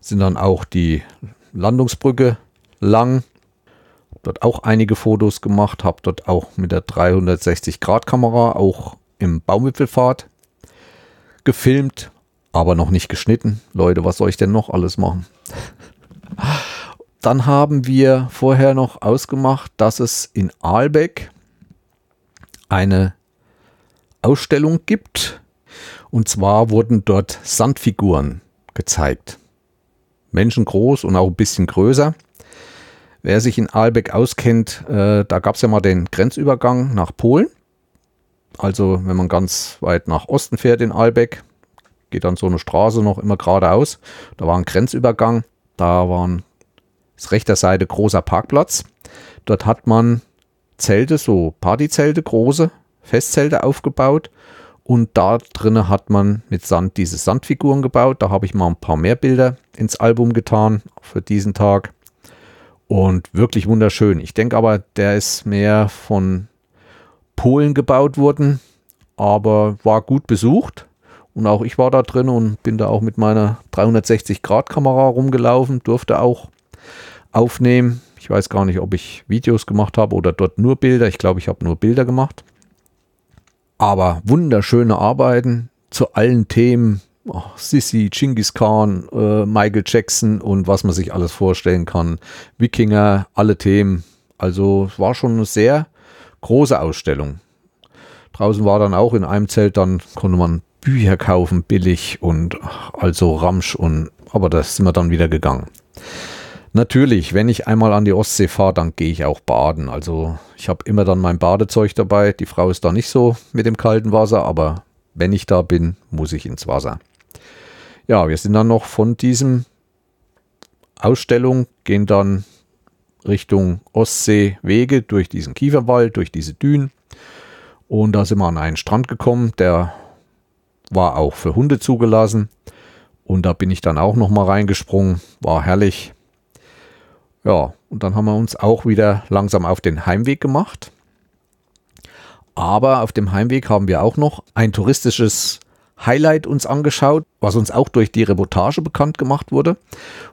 sind dann auch die Landungsbrücke lang, dort auch einige Fotos gemacht, habe dort auch mit der 360-Grad-Kamera auch im Baumwipfelfahrt gefilmt, aber noch nicht geschnitten. Leute, was soll ich denn noch alles machen? Dann haben wir vorher noch ausgemacht, dass es in Aalbeck eine Ausstellung gibt. Und zwar wurden dort Sandfiguren gezeigt. Menschengroß und auch ein bisschen größer. Wer sich in Aalbeck auskennt, äh, da gab es ja mal den Grenzübergang nach Polen. Also wenn man ganz weit nach Osten fährt in Aalbeck, geht dann so eine Straße noch immer geradeaus. Da war ein Grenzübergang. Da waren ist rechter Seite großer Parkplatz. Dort hat man Zelte, so Partyzelte, große, Festzelte aufgebaut und da drinnen hat man mit Sand diese Sandfiguren gebaut. Da habe ich mal ein paar mehr Bilder ins Album getan für diesen Tag. Und wirklich wunderschön. Ich denke aber, der ist mehr von Polen gebaut worden, aber war gut besucht. Und auch ich war da drin und bin da auch mit meiner 360-Grad-Kamera rumgelaufen, durfte auch aufnehmen. Ich weiß gar nicht, ob ich Videos gemacht habe oder dort nur Bilder. Ich glaube, ich habe nur Bilder gemacht. Aber wunderschöne Arbeiten zu allen Themen. Oh, Sissy, Genghis Khan, äh, Michael Jackson und was man sich alles vorstellen kann. Wikinger, alle Themen. Also es war schon eine sehr große Ausstellung. Draußen war dann auch in einem Zelt, dann konnte man Bücher kaufen, billig und also Ramsch und aber da sind wir dann wieder gegangen. Natürlich, wenn ich einmal an die Ostsee fahre, dann gehe ich auch baden. Also ich habe immer dann mein Badezeug dabei. Die Frau ist da nicht so mit dem kalten Wasser, aber wenn ich da bin, muss ich ins Wasser. Ja, wir sind dann noch von diesem Ausstellung, gehen dann Richtung Ostseewege durch diesen Kieferwald, durch diese Dünen. Und da sind wir an einen Strand gekommen, der war auch für Hunde zugelassen. Und da bin ich dann auch noch mal reingesprungen, war herrlich. Ja, und dann haben wir uns auch wieder langsam auf den Heimweg gemacht. Aber auf dem Heimweg haben wir auch noch ein touristisches Highlight uns angeschaut, was uns auch durch die Reportage bekannt gemacht wurde.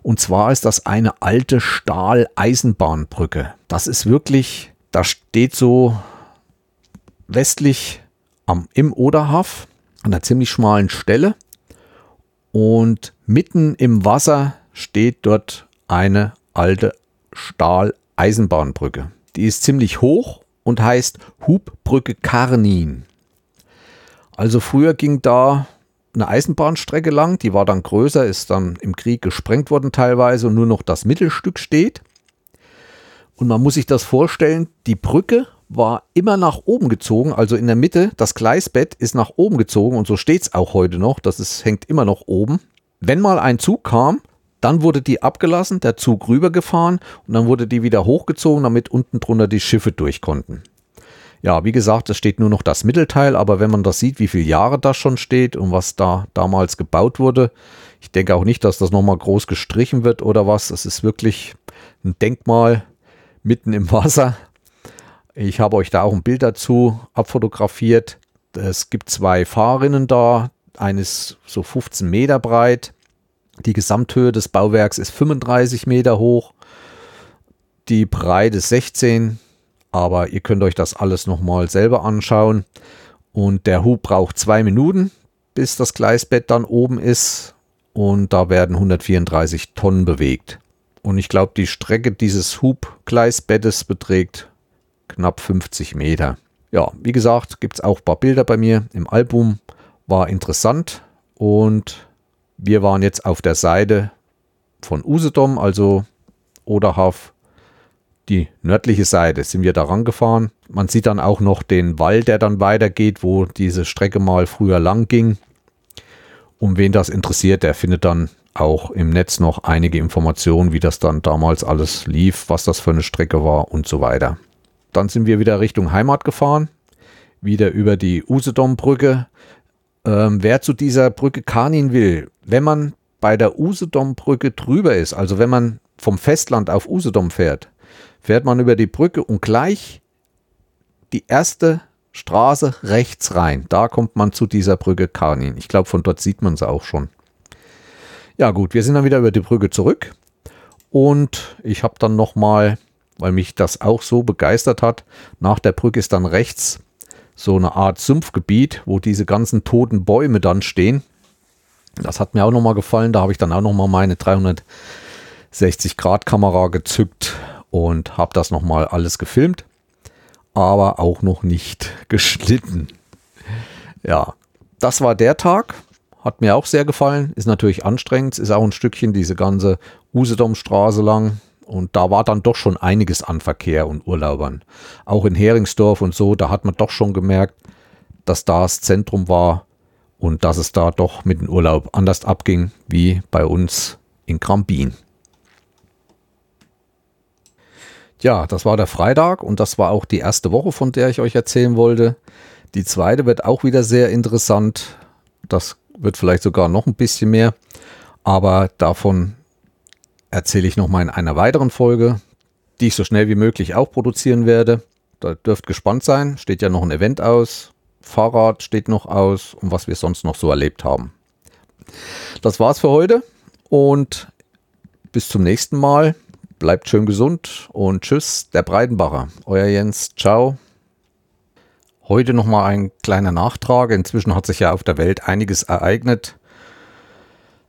Und zwar ist das eine alte Stahl-Eisenbahnbrücke. Das ist wirklich, da steht so westlich am, im Oderhaf an einer ziemlich schmalen Stelle. Und mitten im Wasser steht dort eine alte Stahl-Eisenbahnbrücke. Die ist ziemlich hoch und heißt Hubbrücke Karnin. Also früher ging da eine Eisenbahnstrecke lang, die war dann größer, ist dann im Krieg gesprengt worden teilweise und nur noch das Mittelstück steht. Und man muss sich das vorstellen, die Brücke war immer nach oben gezogen, also in der Mitte, das Gleisbett ist nach oben gezogen und so steht es auch heute noch, das ist, hängt immer noch oben. Wenn mal ein Zug kam, dann wurde die abgelassen, der Zug rübergefahren und dann wurde die wieder hochgezogen, damit unten drunter die Schiffe durch konnten. Ja, wie gesagt, es steht nur noch das Mittelteil, aber wenn man das sieht, wie viele Jahre das schon steht und was da damals gebaut wurde, ich denke auch nicht, dass das nochmal groß gestrichen wird oder was. Es ist wirklich ein Denkmal mitten im Wasser. Ich habe euch da auch ein Bild dazu abfotografiert. Es gibt zwei Fahrrinnen da. Eines so 15 Meter breit die Gesamthöhe des Bauwerks ist 35 Meter hoch, die Breite 16, aber ihr könnt euch das alles nochmal selber anschauen. Und der Hub braucht zwei Minuten, bis das Gleisbett dann oben ist. Und da werden 134 Tonnen bewegt. Und ich glaube, die Strecke dieses Hubgleisbettes beträgt knapp 50 Meter. Ja, wie gesagt, gibt es auch ein paar Bilder bei mir im Album. War interessant und wir waren jetzt auf der Seite von Usedom, also Oderhaf, die nördliche Seite, sind wir da rangefahren. Man sieht dann auch noch den Wald, der dann weitergeht, wo diese Strecke mal früher lang ging. Und wen das interessiert, der findet dann auch im Netz noch einige Informationen, wie das dann damals alles lief, was das für eine Strecke war und so weiter. Dann sind wir wieder Richtung Heimat gefahren, wieder über die Usedom-Brücke. Ähm, wer zu dieser Brücke Kanin will, wenn man bei der Usedom-Brücke drüber ist, also wenn man vom Festland auf Usedom fährt, fährt man über die Brücke und gleich die erste Straße rechts rein. Da kommt man zu dieser Brücke Kanin. Ich glaube, von dort sieht man sie auch schon. Ja gut, wir sind dann wieder über die Brücke zurück und ich habe dann nochmal, weil mich das auch so begeistert hat, nach der Brücke ist dann rechts so eine Art Sumpfgebiet, wo diese ganzen toten Bäume dann stehen. Das hat mir auch nochmal gefallen. Da habe ich dann auch nochmal meine 360 Grad Kamera gezückt und habe das nochmal alles gefilmt, aber auch noch nicht geschnitten. Ja, das war der Tag. Hat mir auch sehr gefallen. Ist natürlich anstrengend. Ist auch ein Stückchen diese ganze Usedomstraße lang. Und da war dann doch schon einiges an Verkehr und Urlaubern. Auch in Heringsdorf und so, da hat man doch schon gemerkt, dass da das Zentrum war und dass es da doch mit dem Urlaub anders abging wie bei uns in Krambin. Ja, das war der Freitag und das war auch die erste Woche, von der ich euch erzählen wollte. Die zweite wird auch wieder sehr interessant. Das wird vielleicht sogar noch ein bisschen mehr. Aber davon erzähle ich nochmal in einer weiteren Folge, die ich so schnell wie möglich auch produzieren werde. Da dürft gespannt sein. Steht ja noch ein Event aus. Fahrrad steht noch aus und was wir sonst noch so erlebt haben. Das war's für heute und bis zum nächsten Mal. Bleibt schön gesund und tschüss, der Breitenbacher. Euer Jens, ciao. Heute nochmal ein kleiner Nachtrag. Inzwischen hat sich ja auf der Welt einiges ereignet.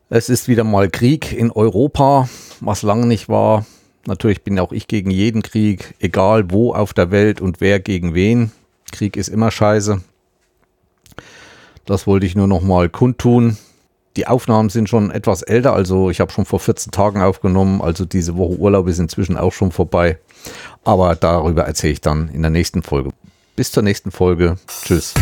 Es ist wieder mal Krieg in Europa, was lange nicht war. Natürlich bin auch ich gegen jeden Krieg, egal wo auf der Welt und wer gegen wen. Krieg ist immer scheiße. Das wollte ich nur noch mal kundtun. Die Aufnahmen sind schon etwas älter, also ich habe schon vor 14 Tagen aufgenommen, also diese Woche Urlaub ist inzwischen auch schon vorbei. Aber darüber erzähle ich dann in der nächsten Folge. Bis zur nächsten Folge. Tschüss.